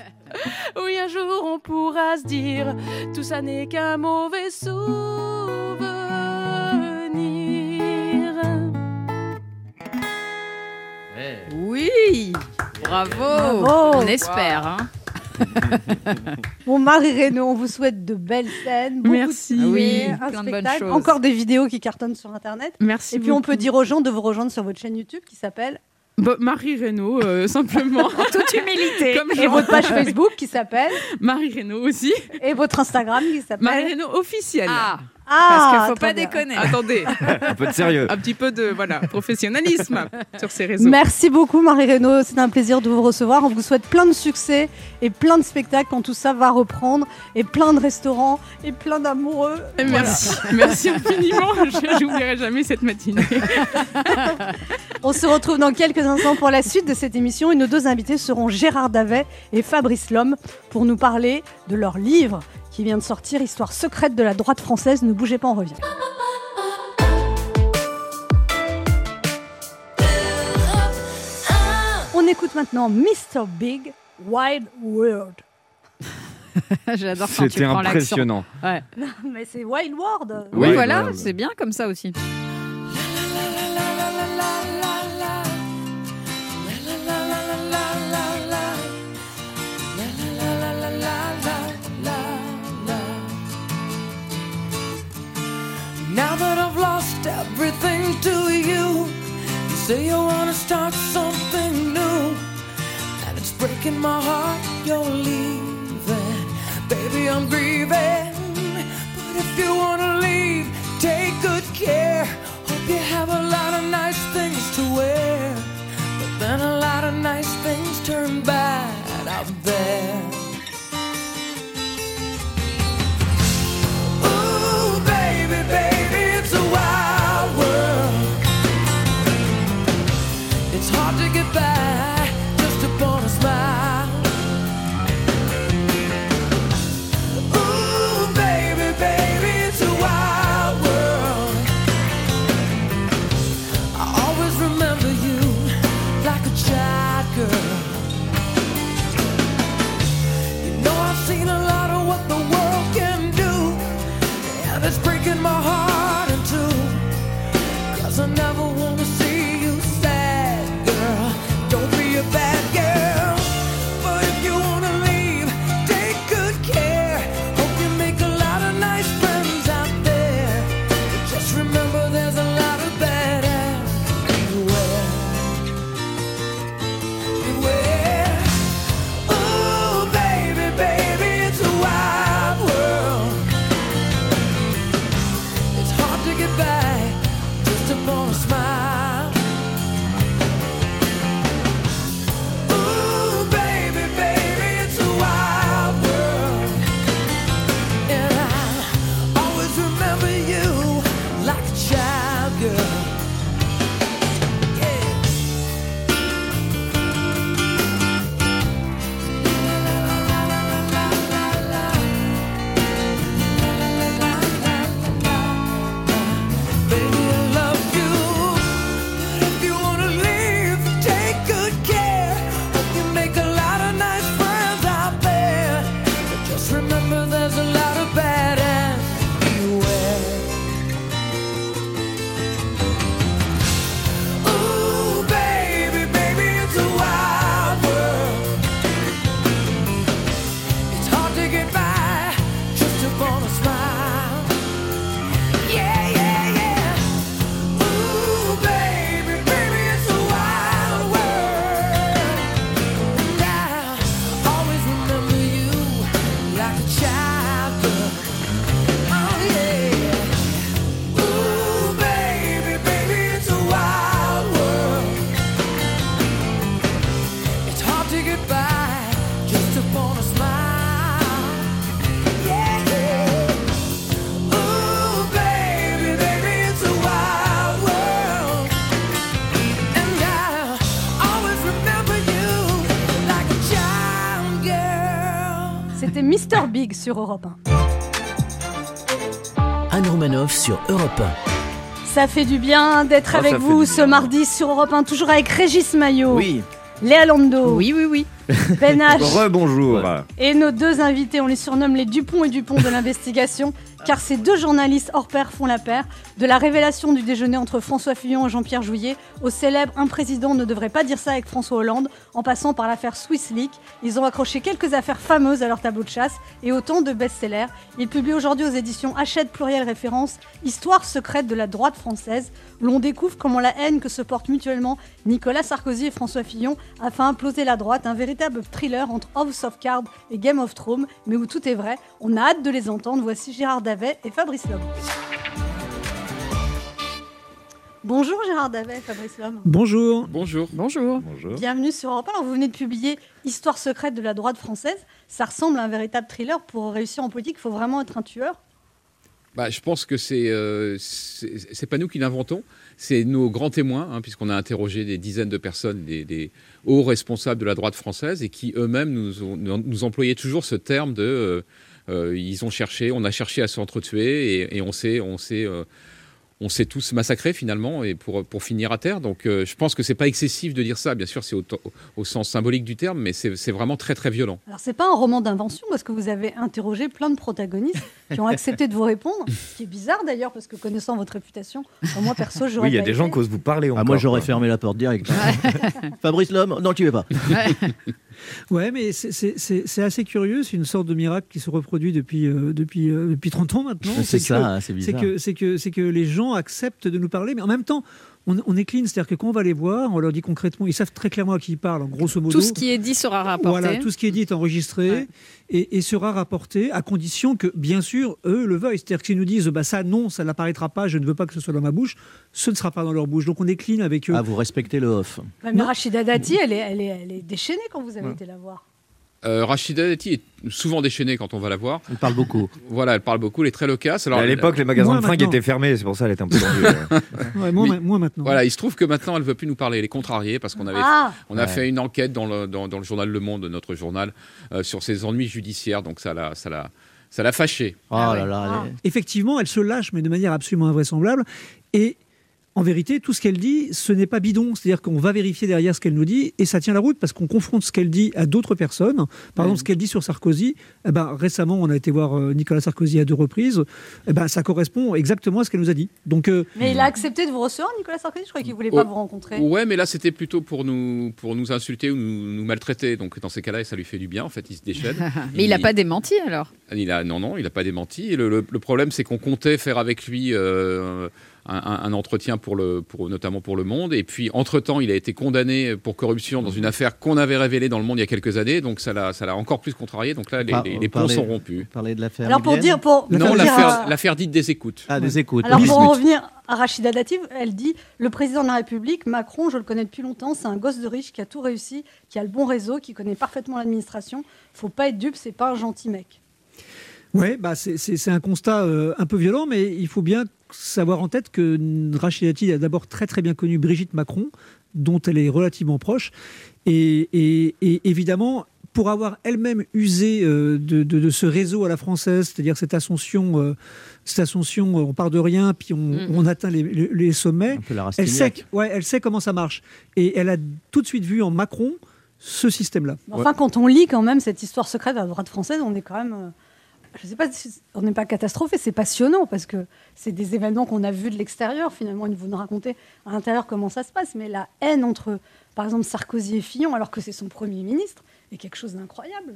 Oui, un jour on pourra se dire, tout ça n'est qu'un mauvais souvenir. Oui Bravo, Bravo. On espère. hein. Bon, Marie Reynaud, on vous souhaite de belles scènes. beaucoup Merci. de oui, un plein de bonnes choses. Encore des vidéos qui cartonnent sur Internet. Merci. Et puis on peut dire aux gens de vous rejoindre sur votre chaîne YouTube qui s'appelle Bah, Marie Reynaud, euh, simplement. En toute humilité. Comme et votre page Facebook qui s'appelle Marie Reynaud aussi. et votre Instagram qui Marie s'appelle Reynaud officielle. Ah, Ah, parce qu'il faut très pas bien. déconner. Attendez, Un peu de sérieux. un petit peu de voilà professionnalisme sur ces réseaux. Merci beaucoup Marie Reynaud, c'est un plaisir de vous recevoir. On vous souhaite plein de succès et plein de spectacles quand tout ça va reprendre et plein de restaurants et plein d'amoureux. Merci, merci infiniment. Je n'oublierai jamais cette matinée. On se retrouve dans quelques instants pour la suite de cette émission et nos deux invités seront Gérard Davet et Fabrice Lhomme pour nous parler de leur livre qui vient de sortir, Histoire secrète de la droite française. Ne bougez pas, on revient. On écoute maintenant Mr. Big Wide World. J'adore quand tu C'était prends l'accent. impressionnant. Ouais. Mais c'est Wild World. Oui, voilà, c'est bien comme ça aussi. Say you wanna start something new, and it's breaking my heart you're leaving. Baby, I'm grieving, but if you wanna leave, take good care. Hope you have a lot of nice things to wear, but then a lot of nice things turn bad out there. Sur Europe 1. Anne Romanoff sur Europe Ça fait du bien d'être Ah, avec vous ce bien. mardi sur Europe 1, toujours avec Régis Maillot, Oui. Léa Lando, Oui, oui, oui. Ben H Rebonjour. et nos deux invités. On les surnomme les Dupont et Dupont de l'investigation, car ces deux journalistes hors pair font la paire. De la révélation du déjeuner entre François Fillon et Jean-Pierre Jouyet, au célèbre Un président ne devrait pas dire ça avec François Hollande, en passant par l'affaire Swiss Leak, ils ont accroché quelques affaires fameuses à leur tableau de chasse et autant de best-sellers. Ils publient aujourd'hui aux éditions Hachette Pluriel Référence Histoire secrète de la droite française, où l'on découvre comment la haine que se portent mutuellement Nicolas Sarkozy et François Fillon a fait imploser la droite, un véritable thriller entre House of Cards et Game of Thrones, mais où tout est vrai. On a hâte de les entendre. Voici Gérard Davet et Fabrice Lhomme. Bonjour Gérard Davet et Fabrice Lhomme. Bonjour. Bonjour. Bonjour. Bonjour. Bienvenue sur Europe 1. Alors, vous venez de publier Histoire secrète de la droite française. Ça ressemble à un véritable thriller. Pour réussir en politique, il faut vraiment être un tueur. Bah, je pense que c'est euh, c'est pas nous qui l'inventons, c'est nos grands témoins, hein, puisqu'on a interrogé des dizaines de personnes, des, des hauts responsables de la droite française, et qui eux-mêmes nous, nous, nous employaient toujours ce terme de euh, ils ont cherché, on a cherché à s'entretuer, et, et on s'est on s'est euh, on s'est tous massacrés finalement, et pour, pour finir à terre. Donc euh, je pense que c'est pas excessif de dire ça. Bien sûr, c'est au, au sens symbolique du terme, mais c'est vraiment très très violent. Alors, c'est pas un roman d'invention parce que vous avez interrogé plein de protagonistes qui ont accepté de vous répondre. Ce qui est bizarre d'ailleurs parce que connaissant votre réputation, moi perso, j'aurais Oui, il y a des gens qui osent vous parler Ah, encore. moi, j'aurais fermé la porte direct. Fabrice Lhomme, non, tu veux pas. Ouais, mais c'est- assez curieux. C'est une sorte de miracle qui se reproduit depuis, euh, depuis, euh, depuis 30 ans maintenant. C'est ça, c'est C'est bizarre. que, c'est que, c'est que les gens acceptent de nous parler, mais en même temps, on, on est clean. C'est-à-dire que quand on va les voir, on leur dit concrètement, ils savent très clairement à qui ils parlent, en grosso modo. Tout ce qui est dit sera rapporté. Voilà, tout ce qui est dit est enregistré Ouais. et, et sera rapporté à condition que, bien sûr, eux le veuillent. C'est-à-dire que s'ils nous disent, bah ça, non, ça n'apparaîtra pas, je ne veux pas que ce soit dans ma bouche, ce ne sera pas dans leur bouche. Donc on est clean avec eux. Ah, vous respectez le off. Ouais, mais Rachida Dati, elle est, elle, est, elle est déchaînée quand vous avez été la voir. Euh, Rachida Dati est souvent déchaînée quand on va la voir. Il parle beaucoup. Voilà, elle parle beaucoup, elle est très loquace. Alors, à l'époque, les magasins de fringues maintenant. étaient fermés, c'est pour ça qu'elle était un peu tendue. Ouais, moi, Mais- ma- moi, maintenant. Voilà, il se trouve que maintenant, elle veut plus nous parler. Elle est contrariée parce qu'on avait, Ah on a Ouais. fait une enquête dans le, dans, dans le journal Le Monde, notre journal, euh, sur ses ennuis judiciaires. Donc ça l'a, ça l'a, ça l'a fâché. Oh Ah là là. Ah. Effectivement, elle se lâche, mais de manière absolument invraisemblable. Et en vérité, tout ce qu'elle dit, ce n'est pas bidon. C'est-à-dire qu'on va vérifier derrière ce qu'elle nous dit et ça tient la route parce qu'on confronte ce qu'elle dit à d'autres personnes. Par exemple, ce qu'elle dit sur Sarkozy. Eh ben, récemment, on a été voir euh, Nicolas Sarkozy à deux reprises. Eh ben, ça correspond exactement à ce qu'elle nous a dit. Donc, euh, Mais il a accepté de vous recevoir, Nicolas Sarkozy? Je croyais qu'il voulait pas Oh. vous rencontrer. Ouais, mais là, c'était plutôt pour nous, pour nous insulter ou nous, nous maltraiter. Donc dans ces cas-là, ça lui fait du bien. En fait, il se déchaîne. Mais il n'a pas démenti alors? Il a, non, non, il n'a pas démenti. Et le, le- le problème, c'est qu'on comptait faire avec lui euh, un, entretien pour le, pour, notamment pour Le Monde. Et puis, entre-temps, il a été condamné pour corruption dans une affaire qu'on avait révélée dans Le Monde il y a quelques années. Donc, ça l'a, ça l'a encore plus contrarié. Donc là, les, Par- les- les ponts sont rompus. Parler de l'affaire. Alors pour dire, pour, Non, l'affaire, dite des écoutes. Ah, des écoutes. Alors pour en revenir à Rachida Dati, elle dit le président de la République, Macron, je le connais depuis longtemps, c'est un gosse de riche qui a tout réussi, qui a le bon réseau, qui connaît parfaitement l'administration. Faut pas être dupe, c'est pas un gentil mec. ouais, bah, c'est- c'est c'est un constat euh, un peu violent, mais il faut bien savoir en tête que Rachida Dati a d'abord très très bien connu Brigitte Macron, dont elle est relativement proche. Et, et- et évidemment, pour avoir elle-même usé euh, de, de- de ce réseau à la française, c'est-à-dire cette ascension, euh, cette ascension, euh, on part de rien, puis on, Mhm. on atteint les, les- les sommets. Elle sait, ouais, elle sait comment ça marche. Et elle a tout de suite vu en Macron ce système-là. Enfin, quand on lit quand même cette histoire secrète de la droite française, on est quand même. euh, je sais pas si on n'est pas catastrophé, c'est passionnant parce que c'est des événements qu'on a vus de l'extérieur. Finalement, vous nous racontez à l'intérieur comment ça se passe, mais la haine entre, par exemple, Sarkozy et Fillon, alors que c'est son premier ministre, est quelque chose d'incroyable.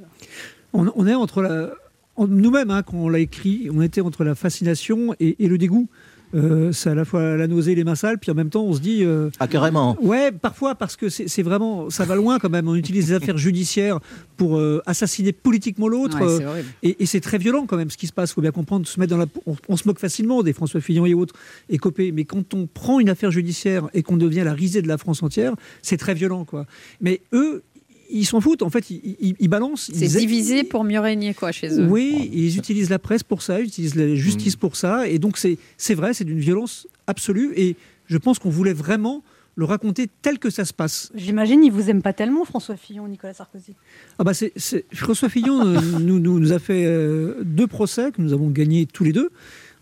On, est entre la. Nous-mêmes, hein, quand on l'a écrit, on était entre la fascination et le dégoût. Euh, c'est à la fois la nausée et les mains sales, puis en même temps, on se dit. euh, Ah, carrément. Ouais, parfois parce que c'est vraiment, ça va loin quand même. On utilise les affaires judiciaires pour euh, assassiner politiquement l'autre, Ouais, euh, et c'est très violent quand même ce qui se passe. Il faut bien comprendre, se mettre dans la, on, on se moque facilement des François Fillon et autres, et Copé. Mais quand on prend une affaire judiciaire et qu'on devient la risée de la France entière, c'est très violent, quoi. Mais eux, ils s'en foutent. En fait, ils, ils- ils balancent. C'est ils- divisé pour mieux régner quoi chez eux. oui, ils utilisent la presse pour ça, ils utilisent la justice Mm. pour ça. Et donc, c'est c'est vrai, c'est d'une violence absolue. Et je pense qu'on voulait vraiment le raconter tel que ça se passe. J'imagine il vous aime pas tellement, François Fillon, Nicolas Sarkozy. Ah bah c'est, c'est- François Fillon euh, nous, nous, nous a fait euh, deux procès que nous avons gagnés tous les deux.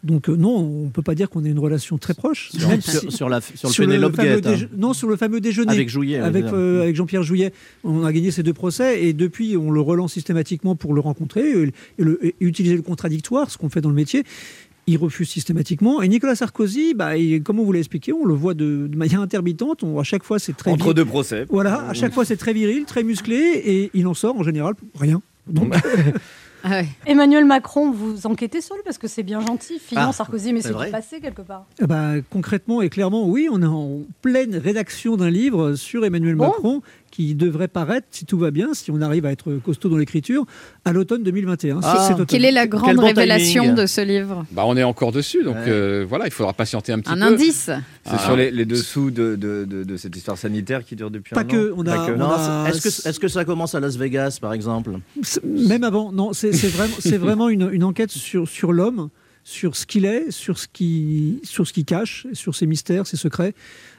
Donc euh, non, on peut pas dire qu'on ait une relation très proche. Sur- Même sur- si- sur la- sur le fameux Guette, hein. Non, sur le fameux déjeuner. Avec Jouillet, oui, Avec, euh, avec Jean-Pierre Jouillet. On a gagné ces deux procès et depuis, on le relance systématiquement pour le rencontrer et, et le- et utiliser le contradictoire, ce qu'on fait dans le métier. Il refuse systématiquement. Et Nicolas Sarkozy, bah, il- comme on vous l'a expliqué, on le voit de, de manière intermittente. On, à chaque fois, c'est très Entre vir- deux procès. Voilà, à chaque fois, c'est très viril, très musclé et il en sort en général rien. Donc, Emmanuel Macron, vous enquêtez sur lui parce que c'est bien gentil. Fillon, Ah, Sarkozy, mais c'est passé quelque part. Eh ben, concrètement et clairement, oui, on est en pleine rédaction d'un livre sur Emmanuel Bon. Macron qui devrait paraître, si tout va bien, si on arrive à être costaud dans l'écriture, à l'automne 2021. C'est- c'est automne. Quelle est la grande révélation de ce livre Bah, on est encore dessus, donc euh, voilà, il faudra patienter un petit Un peu. indice C'est Ah. sur les, les dessous de, de, de- de cette histoire sanitaire qui dure depuis Pas un an. que, on a- Pas que. on a- Est-ce que, ça commence à Las Vegas, par exemple C'est- Même avant, non, c'est c'est vraiment, c'est vraiment une, une enquête sur, sur l'homme, sur ce qu'il est, sur ce qu'il sur ce qu'il cache, sur ses mystères, ses secrets.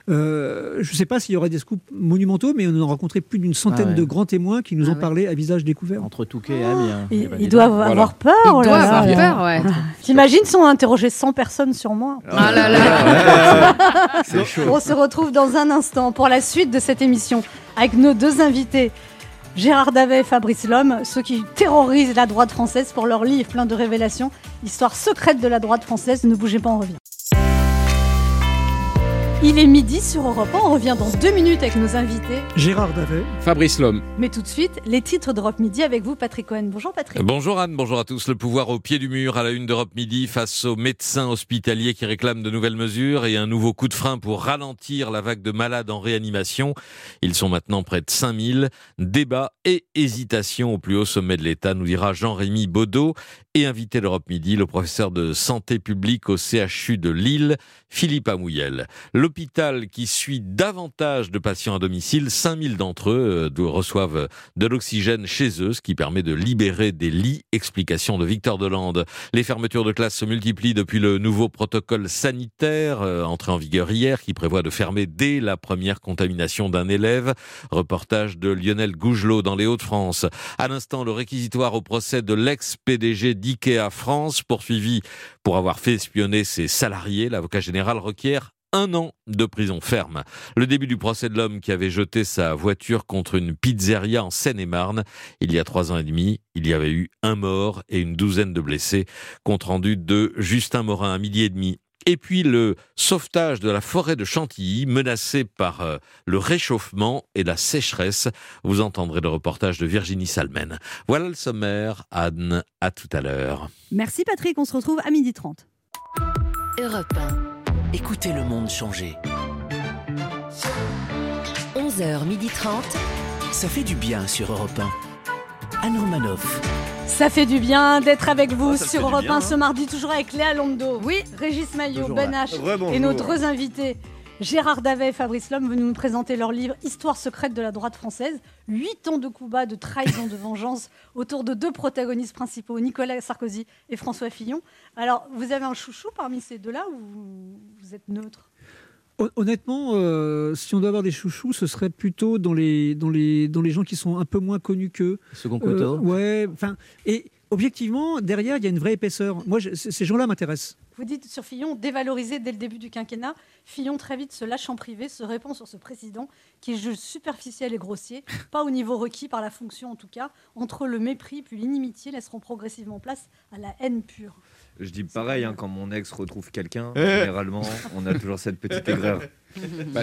Euh, je ne sais pas s'il y aurait des scoops monumentaux, mais on a rencontré plus d'une centaine Ah ouais. de grands témoins qui nous Ah ont ouais. parlé à visage découvert. Entre Touquet et Amiens. Il, il dis doit donc. avoir peur. Il oh là doit là. avoir peur, ouais. T'imagines si on interrogeait 100 personnes sur moi Ah là là. C'est chaud. On se retrouve dans un instant pour la suite de cette émission avec nos deux invités. Gérard Davet et Fabrice Lhomme, ceux qui terrorisent la droite française pour leur livre plein de révélations, Histoire secrète de la droite française. Ne bougez pas, on revient. Il est midi sur Europe 1, on revient dans deux minutes avec nos invités. Gérard Davet. Fabrice Lhomme. Mais tout de suite, les titres d'Europe Midi avec vous, Patrick Cohen. Bonjour Patrick. Bonjour Anne, bonjour à tous. Le pouvoir au pied du mur à la une d'Europe Midi face aux médecins hospitaliers qui réclament de nouvelles mesures et un nouveau coup de frein pour ralentir la vague de malades en réanimation. Ils sont maintenant près de 5000. Débat et hésitation au plus haut sommet de l'État, nous dira Jean-Rémy Baudot et invité d'Europe Midi, le professeur de santé publique au CHU de Lille, Philippe Amouyel. L'hôpital qui suit davantage de patients à domicile, 5000 d'entre eux euh, reçoivent de l'oxygène chez eux, ce qui permet de libérer des lits. Explication de Victor Delande. Les fermetures de classes se multiplient depuis le nouveau protocole sanitaire euh, entré en vigueur hier qui prévoit de fermer dès la première contamination d'un élève. Reportage de Lionel Gougelot dans les Hauts-de-France. À l'instant, le réquisitoire au procès de l'ex-PDG d'IKEA France, poursuivi pour avoir fait espionner ses salariés. L'avocat général requiert un an de prison ferme. Le début du procès de l'homme qui avait jeté sa voiture contre une pizzeria en Seine-et-Marne. Il y a trois ans et demi, il y avait eu un mort et une douzaine de blessés. Compte rendu de Justin Morin à midi et demi. Et puis le sauvetage de la forêt de Chantilly, menacée par euh, le réchauffement et la sécheresse. Vous entendrez le reportage de Virginie Salmen. Voilà le sommaire. Anne, à tout à l'heure. Merci Patrick, on se retrouve à 12h30. Europe 1. Écoutez le monde changer. 11h30. Ça fait du bien sur Europe 1. Anne Romanoff. Ça fait du bien d'être avec vous fait sur Europe bien, 1 hein. ce mardi, toujours avec Léa Londo, oui. Régis Maillot, Ben. H et nos deux invités. Gérard Davet et Fabrice Lhomme venus nous présenter leur livre Histoire secrète de la droite française. Huit ans de coups bas, de trahison, de vengeance autour de deux protagonistes principaux, Nicolas Sarkozy et François Fillon. Alors, vous avez un chouchou parmi ces deux-là ou vous- êtes neutre? Honnêtement, euh, si on doit avoir des chouchous, ce serait plutôt dans les, dans les, dans les gens qui sont un peu moins connus qu'eux. Second Euh, couteau. ouais, enfin, et objectivement, derrière, il y a une vraie épaisseur. Moi, je- ces gens-là m'intéressent. Vous dites sur Fillon, dévalorisé dès le début du quinquennat, Fillon très vite se lâche en privé, se répand sur ce président qui juge superficiel et grossier, pas au niveau requis par la fonction en tout cas. Entre le mépris puis l'inimitié laisseront progressivement place à la haine pure. Je dis pareil, hein, quand mon ex retrouve quelqu'un, Eh. généralement, on a toujours cette petite aigreur. Bah.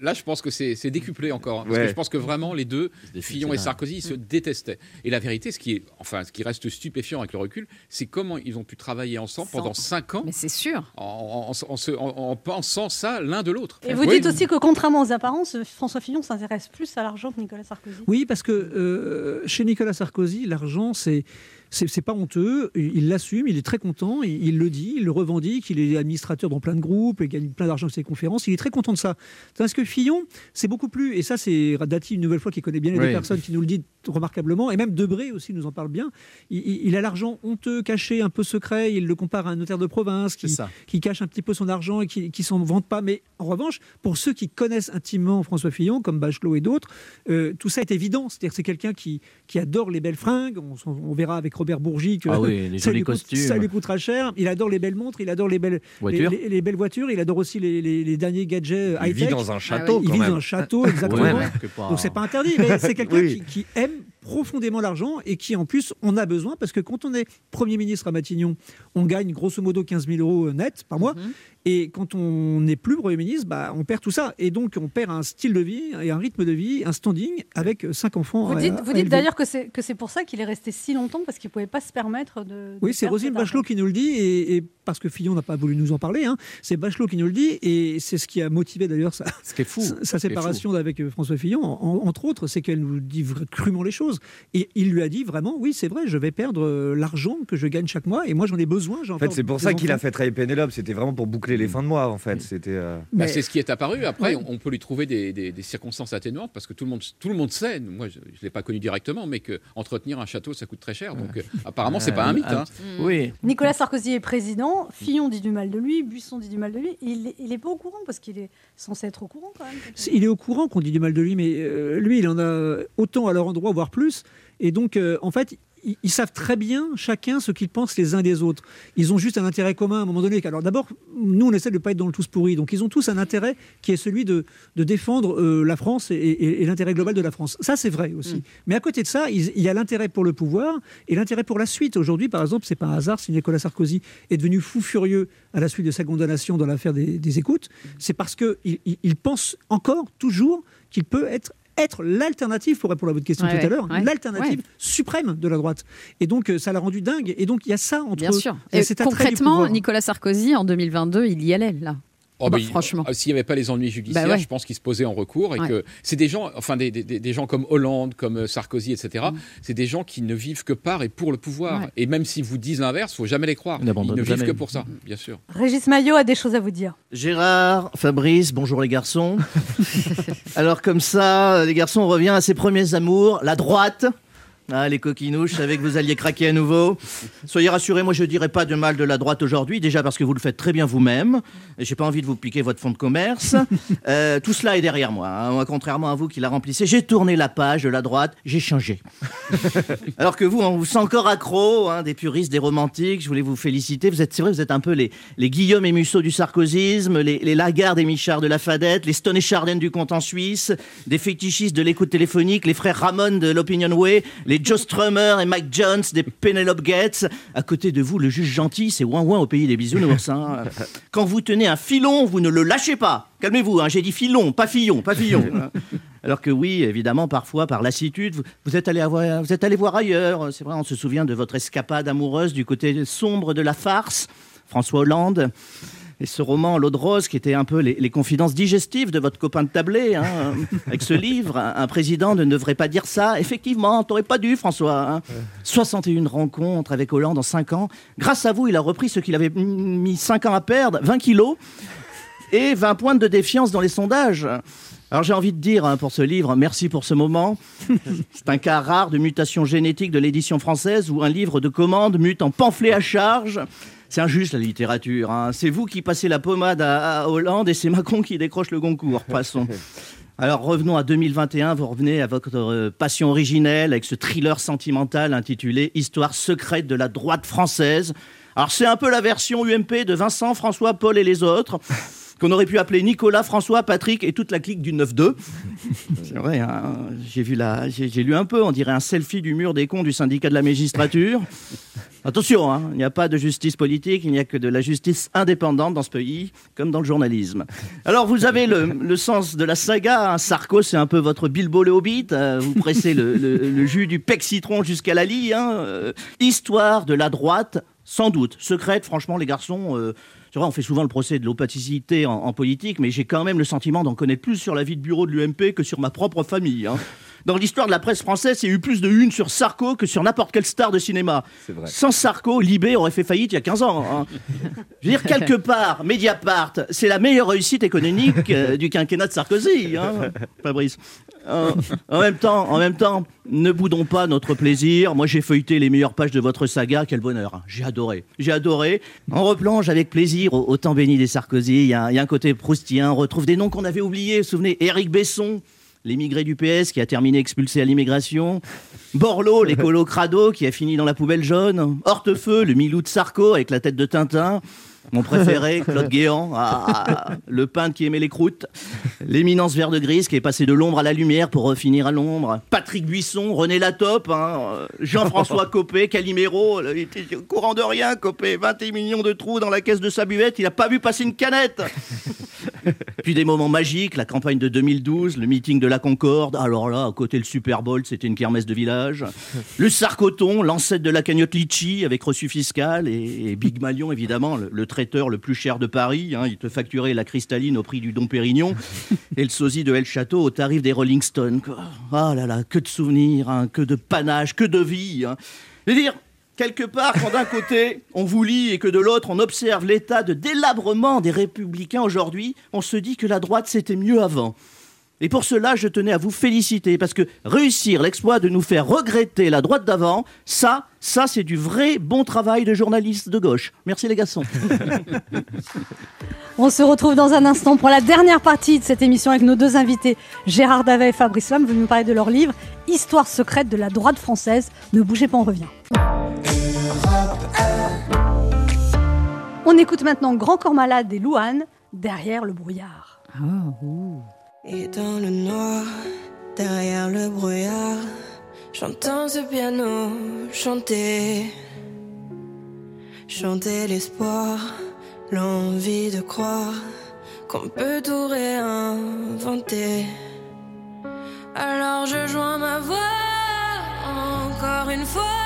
Là, je pense que c'est c'est décuplé encore. hein, parce Ouais. que je pense que vraiment, les deux, Fillon et. Sarkozy, ils se détestaient. Et la vérité, ce qui, est, enfin, ce qui reste stupéfiant avec le recul, c'est comment ils ont pu travailler ensemble pendant cinq ans. Mais c'est sûr. En, en- en se- en- en pensant ça l'un de l'autre. Et vous Oui. dites aussi que contrairement aux apparences, François Fillon s'intéresse plus à l'argent que Nicolas Sarkozy. Oui, parce que euh, chez Nicolas Sarkozy, l'argent, c'est C'est c'est pas honteux, il l'assume, il est très content, il, il le dit, il le revendique, il est administrateur dans plein de groupes, il gagne plein d'argent sur ses conférences, il est très content de ça. Tandis que Fillon, c'est beaucoup plus, et ça c'est Dati une nouvelle fois qui connaît bien les deux personnes qui nous le dit remarquablement, et même Debré aussi nous en parle bien, il, a l'argent honteux, caché, un peu secret, il le compare à un notaire de province qui, cache un petit peu son argent et qui, qui s'en vante pas. Mais en revanche, pour ceux qui connaissent intimement François Fillon, comme Bachelot et d'autres, euh, tout ça est évident. C'est-à-dire que c'est quelqu'un qui, qui adore les belles fringues. On, verra avec Robert Bourgi que Ah oui, les ça, lui coûte, costumes. ça lui coûtera cher. Il adore les belles montres, il adore les belles Voitures. Les, les- les belles voitures. Il adore aussi les derniers gadgets Il high-tech. vit dans un château, Il quand vit même. dans un château, exactement. Ouais, pas- Donc c'est pas interdit, mais c'est quelqu'un Oui. qui, qui aime profondément l'argent et qui en plus on a besoin parce que quand on est Premier ministre à Matignon, on gagne grosso modo 15 000 euros net par mois. Mhm. Et quand on n'est plus Premier ministre, bah, on perd tout ça. Et donc on perd un style de vie et un rythme de vie, un standing avec cinq enfants. Vous dites, à vous dites d'ailleurs que c'est que c'est pour ça qu'il est resté si longtemps parce qu'il pouvait pas se permettre de. Oui, c'est Rosine. Bachelot qui nous le dit, et, et parce que Fillon n'a pas voulu nous en parler, hein, c'est Bachelot qui nous le dit, et c'est ce qui a motivé d'ailleurs sa, Ce qui est fou. sa- est séparation avec euh, François Fillon, en- entre autres, c'est qu'elle nous dit crûment les choses. Et il lui a dit vraiment, oui, c'est vrai, je vais perdre euh, l'argent que je gagne chaque mois, et moi j'en ai besoin. En fait, c'est pour ça qu'il a fait travailler Pénélope. C'était vraiment pour boucler les fins de mois, en fait. C'était. euh, Bah, c'est ce qui est apparu. Après, Ouais. on, peut lui trouver des, des- des circonstances atténuantes parce que tout le monde, tout le monde sait. Moi, je ne l'ai pas connu directement, mais que entretenir un château, ça coûte très cher. Donc, euh, apparemment, c'est pas un mythe. hein. Oui. Nicolas Sarkozy est président, Fillon dit du mal de lui, Buisson dit du mal de lui. Il, est- il est pas au courant parce qu'il est censé être au courant quand même. Il est au courant qu'on dit du mal de lui, mais euh, lui, il en a autant à leur endroit, voire plus. Et donc, euh, en fait, ils, ils savent très bien chacun ce qu'ils pensent les uns des autres. Ils ont juste un intérêt commun à un moment donné. Alors d'abord, nous, on essaie de ne pas être dans le tous pourri. Donc, ils ont tous un intérêt qui est celui de, de défendre euh, la France et, et- et l'intérêt global de la France. Ça, c'est vrai aussi. Mais à côté de ça, il y a l'intérêt pour le pouvoir et l'intérêt pour la suite. Aujourd'hui, par exemple, c'est pas un hasard si Nicolas Sarkozy est devenu fou furieux à la suite de sa condamnation dans l'affaire des, des écoutes. C'est parce qu'il il, il pense encore, toujours, qu'il peut être être l'alternative, pour répondre à votre question Ouais, tout à l'heure, ouais, l'alternative suprême de la droite. Et donc, euh, ça l'a rendu dingue. Et donc, il y a ça entre Bien sûr. Et concrètement. Nicolas Sarkozy, en 2022, il y allait, là. Oh, Bah, bah, franchement. euh, S'il n'y avait pas les ennuis judiciaires, Bah ouais. je pense qu'il se posait en recours et Ouais. que c'est des gens, enfin des, des- des gens comme Hollande, comme euh, Sarkozy, etc. Mm. C'est des gens qui ne vivent que par et pour le pouvoir. Ouais. Et même s'ils vous disent l'inverse, faut jamais les croire. Ils ne vivent que pour ça, bien sûr. Régis Maillot a des choses à vous dire. Gérard, Fabrice, bonjour les garçons. Alors comme ça, les garçons, on revient à ses premiers amours, la droite. Ah, les coquinouches, je savais que vous alliez craquer à nouveau. Soyez rassurés, moi je dirais pas de mal de la droite aujourd'hui, déjà parce que vous le faites très bien vous-même, et j'ai pas envie de vous piquer votre fonds de commerce. Euh, tout cela est derrière moi. hein. Moi, contrairement à vous qui la remplissez, j'ai tourné la page de la droite, j'ai changé. Alors que vous, on vous sent encore accro, hein, des puristes, des romantiques. Je voulais vous féliciter. Vous êtes, c'est vrai, vous êtes un peu les, les Guillaume et Musso du sarkozysme, les, les Lagarde et Michard de la Fadette, les Stone et Chardin du compte en Suisse, des fétichistes de l'écoute téléphonique, les frères Ramon de l'Opinion Way, les Joe Strummer et Mike Jones des Penelope Gates. À côté de vous, le juge gentil, c'est ouin ouin au pays des bisounours. hein. Quand vous tenez un filon, vous ne le lâchez pas. Calmez-vous, hein, j'ai dit filon, pas fillon, pas fillon. hein. Alors que oui, évidemment, parfois, par lassitude, vous, vous êtes allé avoir- vous êtes allé voir ailleurs. C'est vrai, on se souvient de votre escapade amoureuse du côté sombre de la farce, François Hollande. Et ce roman, L'eau de rose, qui était un peu les, les confidences digestives de votre copain de tablé, hein, avec ce livre, un, un président ne devrait pas dire ça. Effectivement, t'aurais pas dû, François. hein. 61 rencontres avec Hollande en 5 ans. Grâce à vous, il a repris ce qu'il avait mis 5 ans à perdre, 20 kilos, et 20 points de défiance dans les sondages. Alors j'ai envie de dire hein, pour ce livre, merci pour ce moment. C'est un cas rare de mutation génétique de l'édition française où un livre de commande mute en pamphlet à charge. C'est injuste la littérature. hein. C'est vous qui passez la pommade à, à Hollande et c'est Macron qui décroche le Goncourt. Passons. Alors revenons à 2021, vous revenez à votre euh, passion originelle avec ce thriller sentimental intitulé Histoire secrète de la droite française. Alors c'est un peu la version UMP de Vincent, François, Paul et les autres, qu'on aurait pu appeler Nicolas, François, Patrick et toute la clique du 9-2. C'est vrai, hein, j'ai vu la, j'ai j'ai lu un peu, on dirait un selfie du mur des cons du syndicat de la magistrature. Attention, hein, il n'y a pas de justice politique, il n'y a que de la justice indépendante dans ce pays, comme dans le journalisme. Alors vous avez le, le sens de la saga, hein, Sarko c'est un peu votre Bilbo le Hobbit, euh, vous pressez le, le- le jus du pec citron jusqu'à la lie, hein, euh, histoire de la droite, sans doute, secrète, franchement les garçons... euh, on fait souvent le procès de l'opaticité en, en politique, mais j'ai quand même le sentiment d'en connaître plus sur la vie de bureau de l'UMP que sur ma propre famille. hein. Dans l'histoire de la presse française, il y a eu plus de une sur Sarko que sur n'importe quelle star de cinéma. vrai. Sans Sarko, Libé aurait fait faillite il y a 15 ans. hein. Je veux dire, quelque part, Mediapart, c'est la meilleure réussite économique euh, du quinquennat de Sarkozy, hein, Fabrice. Euh, en même temps, en même temps, ne boudons pas notre plaisir. Moi, j'ai feuilleté les meilleures pages de votre saga. Quel bonheur. J'ai adoré. J'ai adoré. On replonge avec plaisir au, au temps béni des Sarkozy. Il y, y a un côté proustien. On retrouve des noms qu'on avait oubliés. Vous vous souvenez, Éric Besson, l'émigré du PS qui a terminé expulsé à l'immigration. Borloo, l'écolo crado qui a fini dans la poubelle jaune. Hortefeux, le Milou de Sarko avec la tête de Tintin. Mon préféré, Claude Guéant, ah, le peintre qui aimait les croûtes. L'éminence vert de grise qui est passé de l'ombre à la lumière pour refinir à l'ombre. Patrick Buisson, René Latope, hein, euh, Jean-François Copé, Calimero. Il était au courant de rien, Copé. 21 millions de trous dans la caisse de sa buvette. Il n'a pas vu passer une canette. Puis des moments magiques, la campagne de 2012, le meeting de la Concorde. Alors là, à côté le Super Bowl, c'était une kermesse de village. Le Sarcoton, l'ancêtre de la cagnotte Litchi avec reçu fiscal. Et, et Big Malion, évidemment, le, le traiteur le plus cher de Paris. hein. il te facturait la cristalline au prix du Dom Pérignon. et le sosie de El Château au tarif des Rolling Stones. Ah là là, que de souvenirs, hein, que de panache, que de vie. hein. Je veux dire, quelque part, quand d'un côté on vous lit et que de l'autre on observe l'état de délabrement des républicains aujourd'hui, on se dit que la droite c'était mieux avant. Et pour cela, je tenais à vous féliciter parce que réussir l'exploit de nous faire regretter la droite d'avant, ça, ça c'est du vrai bon travail de journaliste de gauche. Merci les garçons. On se retrouve dans un instant pour la dernière partie de cette émission avec nos deux invités, Gérard Davet et Fabrice Lam, venus nous parler de leur livre Histoire secrète de la droite française. Ne bougez pas, on revient. On écoute maintenant Grand Corps Malade et Louane, derrière le brouillard. Et dans le noir, derrière le brouillard, j'entends ce piano chanter. Chanter l'espoir, l'envie de croire qu'on peut tout réinventer. Alors je joins ma voix encore une fois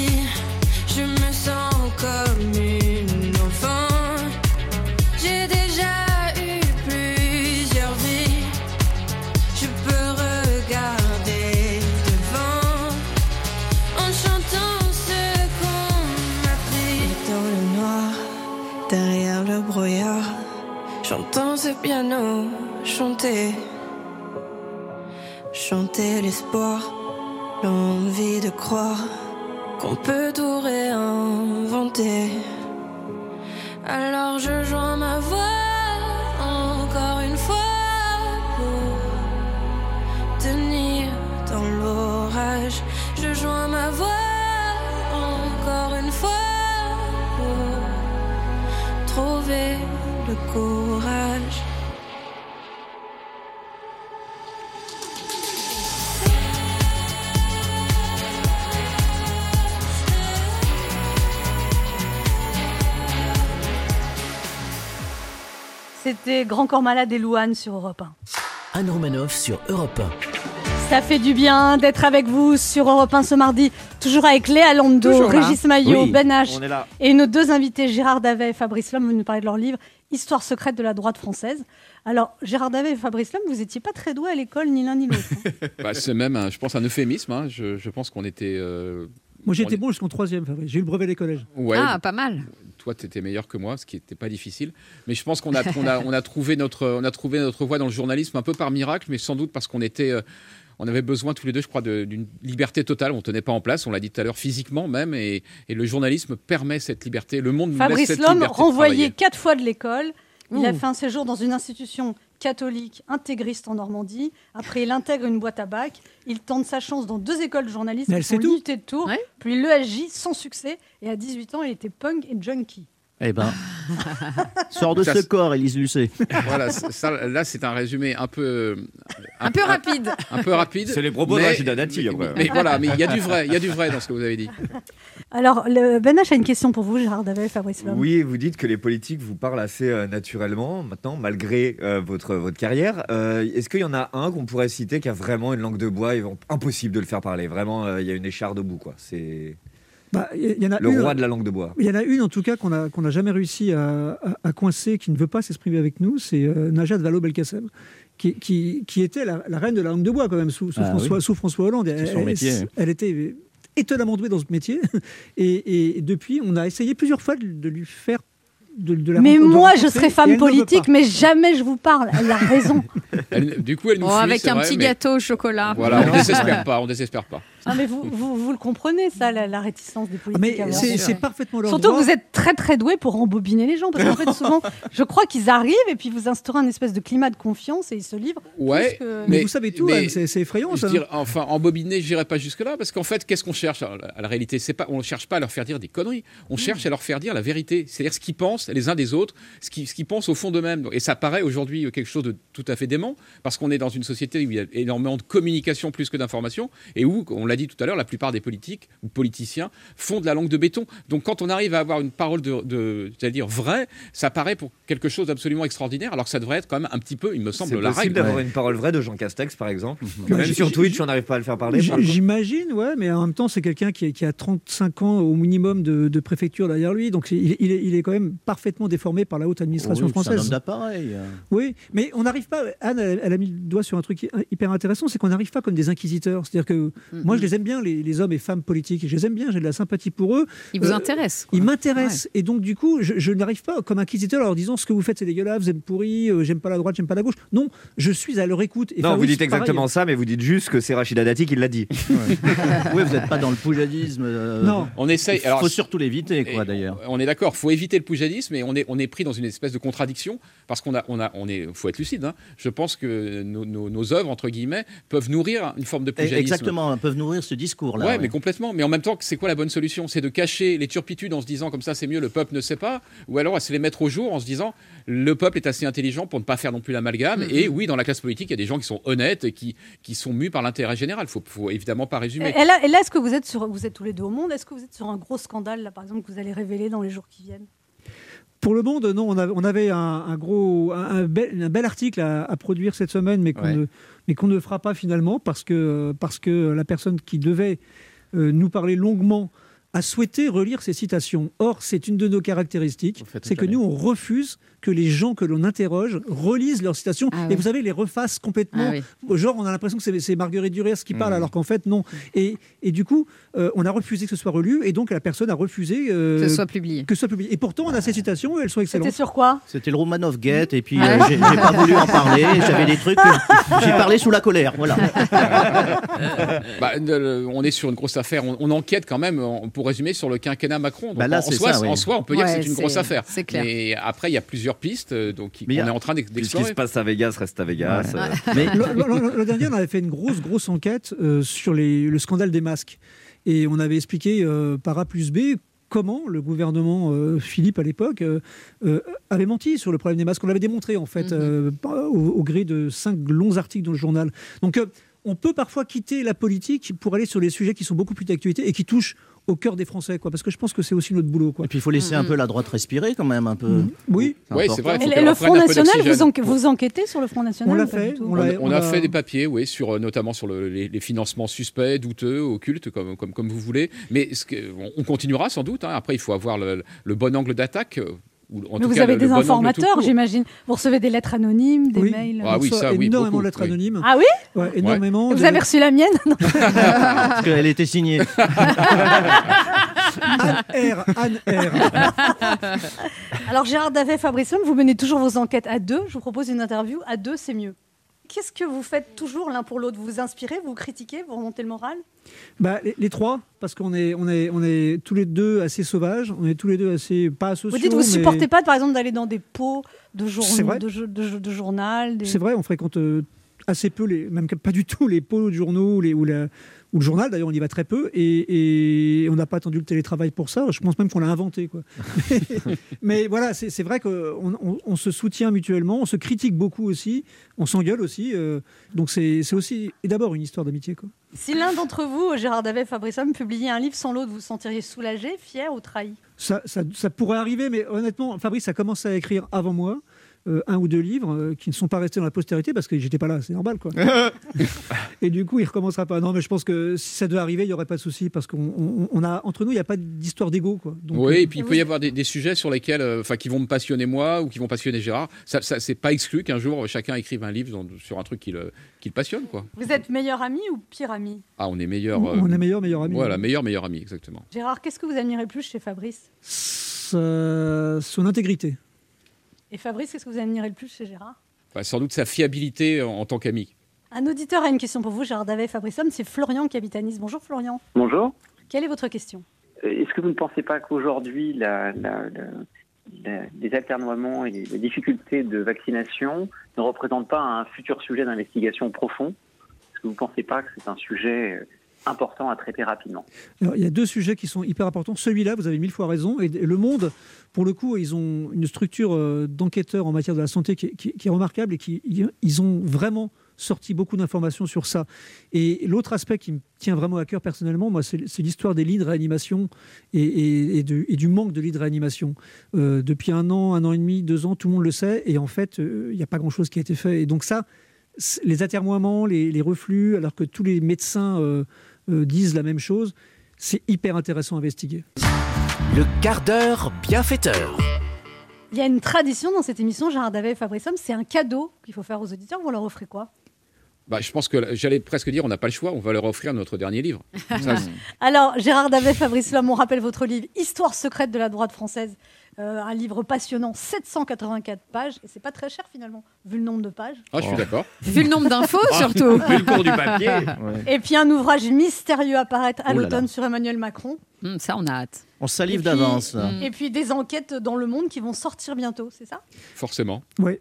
piano chanter. Chanter l'espoir, l'envie de croire qu'on peut tout réinventer. Alors je joins ma voix C'était Grand Corps Malade et Louane sur Europe 1. Anne Romanoff sur Europe 1. Ça fait du bien d'être avec vous sur Europe 1 ce mardi, toujours avec Léa Lando, Toujours. Régis Maillot, Oui, Ben H et nos deux invités Gérard Davet et Fabrice Lhomme vont nous parler de leur livre Histoire secrète de la droite française. Alors Gérard Davet et Fabrice Lhomme, vous n'étiez pas très doués à l'école ni l'un ni l'autre. Bah, c'est même, un- je pense, un euphémisme. hein. Je, je pense qu'on était. euh, Moi, j'ai on été est- bon jusqu'en troisième, Fabrice. J'ai eu le brevet des collèges. Ouais, Ah, pas mal. Toi, tu étais meilleur que moi, ce qui n'était pas difficile. Mais je pense qu'on a, on a, on a, trouvé notre, on a trouvé notre voie dans le journalisme un peu par miracle, mais sans doute parce qu'on était. euh, on avait besoin tous les deux, je crois, d'une liberté totale. On ne tenait pas en place, on l'a dit tout à l'heure, physiquement même. Et, et le journalisme permet cette liberté. Le monde nous laisse Fabrice cette Lhomme, liberté. de renvoyé travailler. quatre fois de l'école. Il a fait un séjour dans une institution catholique intégriste en Normandie. Après, il intègre une boîte à bac. Il tente sa chance dans deux écoles de journalisme limitées de Tours. Puis l'ESJ sans succès. Et à 18 ans, il était punk et junkie. Eh ben, sors de Ça, ce corps, Élise Lucet. Voilà, ça, là, c'est un résumé un peu. Un peu rapide. Un peu rapide. C'est les propos de mais- Rachida Dati, après. Mais voilà, mais il y a du vrai, il y a du vrai dans ce que vous avez dit. Alors, le, Ben H a une question pour vous, Gérard Davet et Fabrice Lhomme. Oui, vous dites que les politiques vous parlent assez euh, naturellement maintenant, malgré euh, votre, votre carrière. Euh, Est-ce qu'il y en a un qu'on pourrait citer qui a vraiment une langue de bois et impossible de le faire parler? Vraiment, euh, il y a une écharde au bout, quoi. C'est Bah, Il y en a le une- roi de la langue de bois. Il y en a une en tout cas qu'on n'a jamais réussi à, à- à coincer, qui ne veut pas s'exprimer avec nous, c'est euh, Najat Vallaud-Belkacem, qui, qui, qui était la, la reine de la langue de bois quand même sous, sous Ah François, oui. sous François Hollande. Son Elle- métier. Elle, était étonnamment douée dans ce métier. Et, et depuis, on a essayé plusieurs fois de, de lui faire de, de la Mais de moi, je serais femme politique, mais jamais je vous parle. Elle a raison. Elle- du coup, elle nous Oh, fuit, avec un vrai, petit mais- gâteau au chocolat. Voilà, on désespère pas, on désespère pas. Ah, mais vous, vous, vous le comprenez, ça, la, la réticence des politiques. mais à voir. c'est- parfaitement leur Surtout droit. que vous êtes très très doué pour embobiner les gens. Parce qu'en fait, souvent, je crois qu'ils arrivent et puis vous instaurez un espèce de climat de confiance et ils se livrent. Ouais, que- Mais vous savez tout, Anne, c'est- effrayant, je ça. dirais- enfin, embobiner, je n'irai pas jusque-là, parce qu'en fait, qu'est-ce qu'on cherche à la, à la réalité? C'est pas, On ne cherche pas à leur faire dire des conneries, on cherche à leur faire dire la vérité, c'est-à-dire ce qu'ils pensent les uns des autres, ce qu'ils ce pensent au fond d'eux-mêmes. Et ça paraît aujourd'hui quelque chose de tout à fait dément, parce qu'on est dans une société où il y a énormément de communication plus que d'information, et où, on l'a dit tout à l'heure, la plupart des politiques ou politiciens font de la langue de béton. Donc quand on arrive à avoir une parole de, de c'est-à-dire vraie, ça paraît pour quelque chose d'absolument extraordinaire, alors que ça devrait être quand même un petit peu, il me semble, C'est la possible règle. d'avoir une parole vraie de Jean Castex, par exemple. Que Bah, même sur Twitch, on n'arrive pas à le faire parler. J'imagine, ouais, mais en même temps, c'est quelqu'un qui, qui a 35 ans au minimum de, de préfecture derrière lui, donc il, il est, il est quand même parfaitement déformé par la haute administration Oui, c'est un française. homme d'appareil. Oui, mais on n'arrive pas. Anne, elle, elle a mis le doigt sur un truc hy- hyper intéressant, c'est qu'on n'arrive pas comme des inquisiteurs. C'est-à-dire que moi, je les aime bien, les, les hommes et femmes politiques. Je les aime bien, j'ai de la sympathie pour eux. Ils vous Euh, intéressent. Ils m'intéressent. Et donc, du coup, je, je n'arrive pas comme inquisiteur en leur disant ce que vous faites, c'est dégueulasse, vous êtes pourri, euh, j'aime pas la droite, j'aime pas la gauche. Non, je suis à leur écoute. Et Non, vous dites pareil. exactement ça, mais vous dites juste que c'est Rachida Dati qui l'a dit. oui, vous n'êtes pas dans le poujadisme. euh, Non. On essaye. Il alors, faut surtout l'éviter, quoi, d'ailleurs. On est d'accord, faut éviter le poujadisme et on est, on est pris dans une espèce de contradiction parce qu'on a, on a, on est, faut être lucide. hein. Je pense que nos, nos, nos œuvres entre guillemets peuvent nourrir une forme de poujadisme. Exactement, peuvent nourrir ce discours-là. Ouais, ouais. mais complètement. Mais en même temps, c'est quoi la bonne solution? C'est de cacher les turpitudes en se disant comme ça c'est mieux, le peuple ne sait pas, ou alors c'est les mettre au jour en se disant le peuple est assez intelligent pour ne pas faire non plus l'amalgame. Mhm. Et oui, dans la classe politique, il y a des gens qui sont honnêtes et qui, qui sont mus par l'intérêt général. Faut, faut évidemment pas résumer. Et là, et là, est-ce que vous êtes sur, vous êtes tous les deux au monde? Est-ce que vous êtes sur un gros scandale là, par exemple, que vous allez révéler dans les jours qui viennent? Pour le monde, non, on avait, on avait un, un gros, un, un bel, un bel article à, à produire cette semaine, mais qu'on Ouais. ne, mais qu'on ne fera pas finalement parce que, parce que la personne qui devait euh, nous parler longuement a souhaité relire ces citations. Or, c'est une de nos caractéristiques, c'est que nous, on refuse que les gens que l'on interroge relisent leurs citations Ah et vous savez, les refassent complètement. Ah Genre, on a l'impression que c'est- Marguerite Duras qui Mmh. parle, alors qu'en fait, non. Et, et du coup, euh, on a refusé que ce soit relu, et donc la personne a refusé euh, Que ce soit publié. que ce soit publié. Et pourtant, on a ces citations, et elles sont C'était excellentes. sur quoi? C'était le Romanov Gate, et puis Ah euh, j'ai pas voulu en parler. J'avais des trucs. J'ai parlé sous la colère. Voilà. Bah, on est sur une grosse affaire. On, on enquête quand même, en- pour résumer, sur le quinquennat Macron. Donc, Bah là, en, soi, ça, oui. en soi, on peut dire Ouais, que c'est une grosse affaire. c'est clair. Mais après, il y a plusieurs pistes, euh, donc Mais il y on a- est en train d'ex- Tout ce qui d'explorer. se passe à Vegas reste à Vegas. Ouais. euh, Mais Le, le- le- le dernier, on avait fait une grosse, grosse enquête euh, sur les- le scandale des masques. Et on avait expliqué euh, par A plus B comment le gouvernement euh, Philippe à l'époque euh, euh, avait menti sur le problème des masques. On l'avait démontré en fait Mhm. euh, au, au gré de cinq longs articles dans le journal. Donc euh, on peut parfois quitter la politique pour aller sur des sujets qui sont beaucoup plus d'actualité et qui touchent au cœur des Français, quoi. Parce que je pense que c'est aussi notre boulot, quoi. Et puis il faut laisser un peu la droite respirer quand même, un peu. Oui. Oui, c'est vrai. Et faut le- Front National, vous, enquêtez sur le Front National On l'a fait, on a, on on a l'a- fait des papiers, oui, sur, euh, notamment sur le- les, les financements suspects, douteux, occultes, comme, comme, comme vous voulez. Mais ce que- on, on continuera sans doute. hein. Après, il faut avoir le, le bon angle d'attaque. Ou en Mais tout vous cas, avez le- des le informateurs, j'imagine. Vous recevez des lettres anonymes, des Oui. mails. Ah oui, ça, oui, énormément beaucoup, de lettres oui. anonymes. Ah oui Ouais, énormément. Vous avez reçu la mienne. Parce qu'elle était signée. Anne R. Anne R. Alors Gérard Davet, Fabrice vous menez toujours vos enquêtes à deux. Je vous propose une interview à deux, c'est mieux. Qu'est-ce que vous faites toujours l'un pour l'autre? Vous vous inspirez, vous critiquez, vous remontez le moral? Bah, les, les trois, parce qu'on est, on est, on est tous les deux assez sauvages, on est tous les deux assez pas sociaux. Vous dites, vous mais- supportez pas, par exemple, d'aller dans des pots de, jour- C'est vrai. de, de jo- de journal des- C'est vrai, on fréquente euh, assez peu, les, même pas du tout, les pots de journaux ou, les, ou, la- ou le journal. D'ailleurs, on y va très peu et, et on n'a pas attendu le télétravail pour ça. Je pense même qu'on l'a inventé. Quoi. Mais voilà, c'est vrai qu'on on, on se soutient mutuellement, on se critique beaucoup aussi, on s'engueule aussi. euh, donc c'est aussi, et d'abord, une histoire d'amitié. quoi. Si l'un d'entre vous, Gérard Davet, Fabrice Homme, publiait un livre sans l'autre, vous vous sentiriez soulagé, fier ou trahi? Ça, ça, ça pourrait arriver, mais honnêtement, Fabrice a commencé à écrire avant moi. Euh, un ou deux livres euh, qui ne sont pas restés dans la postérité parce que j'étais pas là, c'est normal quoi. et du coup, il recommencera pas. Non, mais je pense que si ça devait arriver, il y aurait pas de souci parce qu'on on- on a entre nous, il n'y a pas d'histoire d'ego quoi. Donc, oui, euh, et puis il peut y avoir des, des sujets sur lesquels, euh, enfin, qui vont me passionner moi ou qui vont passionner Gérard. Ça, ça c'est pas exclu qu'un jour chacun écrive un livre dans- sur un truc qui le, qui le passionne, quoi. Vous êtes meilleur ami ou pire ami? Ah, on est meilleur. On est meilleur, meilleur ami. Voilà, meilleur, meilleur ami, exactement. Gérard, qu'est-ce que vous admirez plus chez Fabrice? Son intégrité. Et Fabrice, qu'est-ce que vous admirez le plus chez Gérard? Bah, sans doute sa fiabilité en, en tant qu'ami. Un auditeur a une question pour vous, Gérard Davet, Fabrice Homme, c'est Florian qui habite à Nice. Bonjour Florian. Bonjour. Quelle est votre question? Euh, Est-ce que vous ne pensez pas qu'aujourd'hui, la- la- la- la- les alternoiements et les difficultés de vaccination ne représentent pas un futur sujet d'investigation profond? Est-ce que vous ne pensez pas que c'est un sujet euh, important à traiter rapidement il y a deux sujets qui sont hyper importants. Celui-là, vous avez mille fois raison. Et Le Monde, pour le coup, ils ont une structure euh, d'enquêteurs en matière de la santé qui est, remarquable et qui ils ont vraiment sorti beaucoup d'informations sur ça. Et l'autre aspect qui me tient vraiment à cœur personnellement, moi, c'est l'histoire des lits de réanimation et, du manque de lits de réanimation. Euh, depuis un an, un an et demi, deux ans, tout le monde le sait. Et en fait, euh, il n'y a pas grand-chose qui a été fait. Et donc ça, les atermoiements, les, reflux, alors que tous les médecins disent la même chose, c'est hyper intéressant à investiguer. Le quart d'heure bienfaiteur. Il y a une tradition dans cette émission, Gérard Davet, Fabrice Homme, c'est un cadeau qu'il faut faire aux auditeurs. Vous leur offrez quoi? Bah, je pense que j'allais presque dire, on n'a pas le choix, on va leur offrir notre dernier livre. Ça, Alors, Gérard Davet, Fabrice Homme, on rappelle votre livre Histoire secrète de la droite française. Euh, un livre passionnant, 784 pages. Et c'est pas très cher finalement, vu le nombre de pages. Ah, je suis d'accord. Vu le nombre d'infos, Ah, surtout. vu le cours du papier. Et puis un ouvrage mystérieux apparaître à Oh l'automne sur Emmanuel Macron. Hum, ça, on a hâte. On salive d'avance. Et puis des enquêtes dans le monde qui vont sortir bientôt, c'est ça? Forcément. Oui.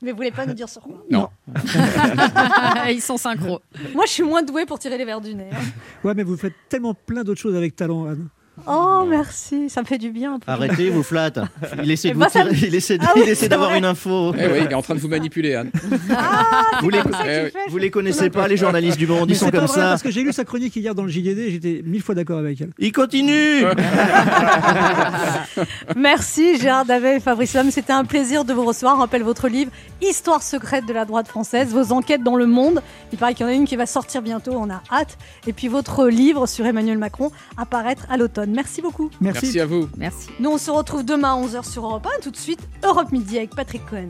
Mais vous voulez pas nous dire sur quoi? Non. Ils sont synchro. Moi, je suis moins douée pour tirer les verres du nez. hein. Ouais, mais vous faites tellement plein d'autres choses avec talent, Anne. Oh, merci, ça me fait du bien. Arrêtez, vous flatte. Il essaie de vous ça tirer- me- il essaie, de- Ah oui, il essaie c'est d'avoir une info. Eh oui, il est en train de vous manipuler, Anne. Vous les, Eh oui. fait. vous les connaissez pas, les journalistes du Monde, Mais ils sont comme vrai, ça. parce que j'ai lu sa chronique hier dans le JDD et j'étais mille fois d'accord avec elle. Il continue Merci Gérard Davet et Fabrice Homme. C'était un plaisir de vous recevoir. On rappelle votre livre Histoire secrète de la droite française, vos enquêtes dans le monde. Il paraît qu'il y en a une qui va sortir bientôt, on a hâte. Et puis votre livre sur Emmanuel Macron apparaître à l'automne. Merci beaucoup. Merci. À vous. Merci. Nous, on se retrouve demain à 11h sur Europe 1. Tout de suite, Europe Midi avec Patrick Cohen.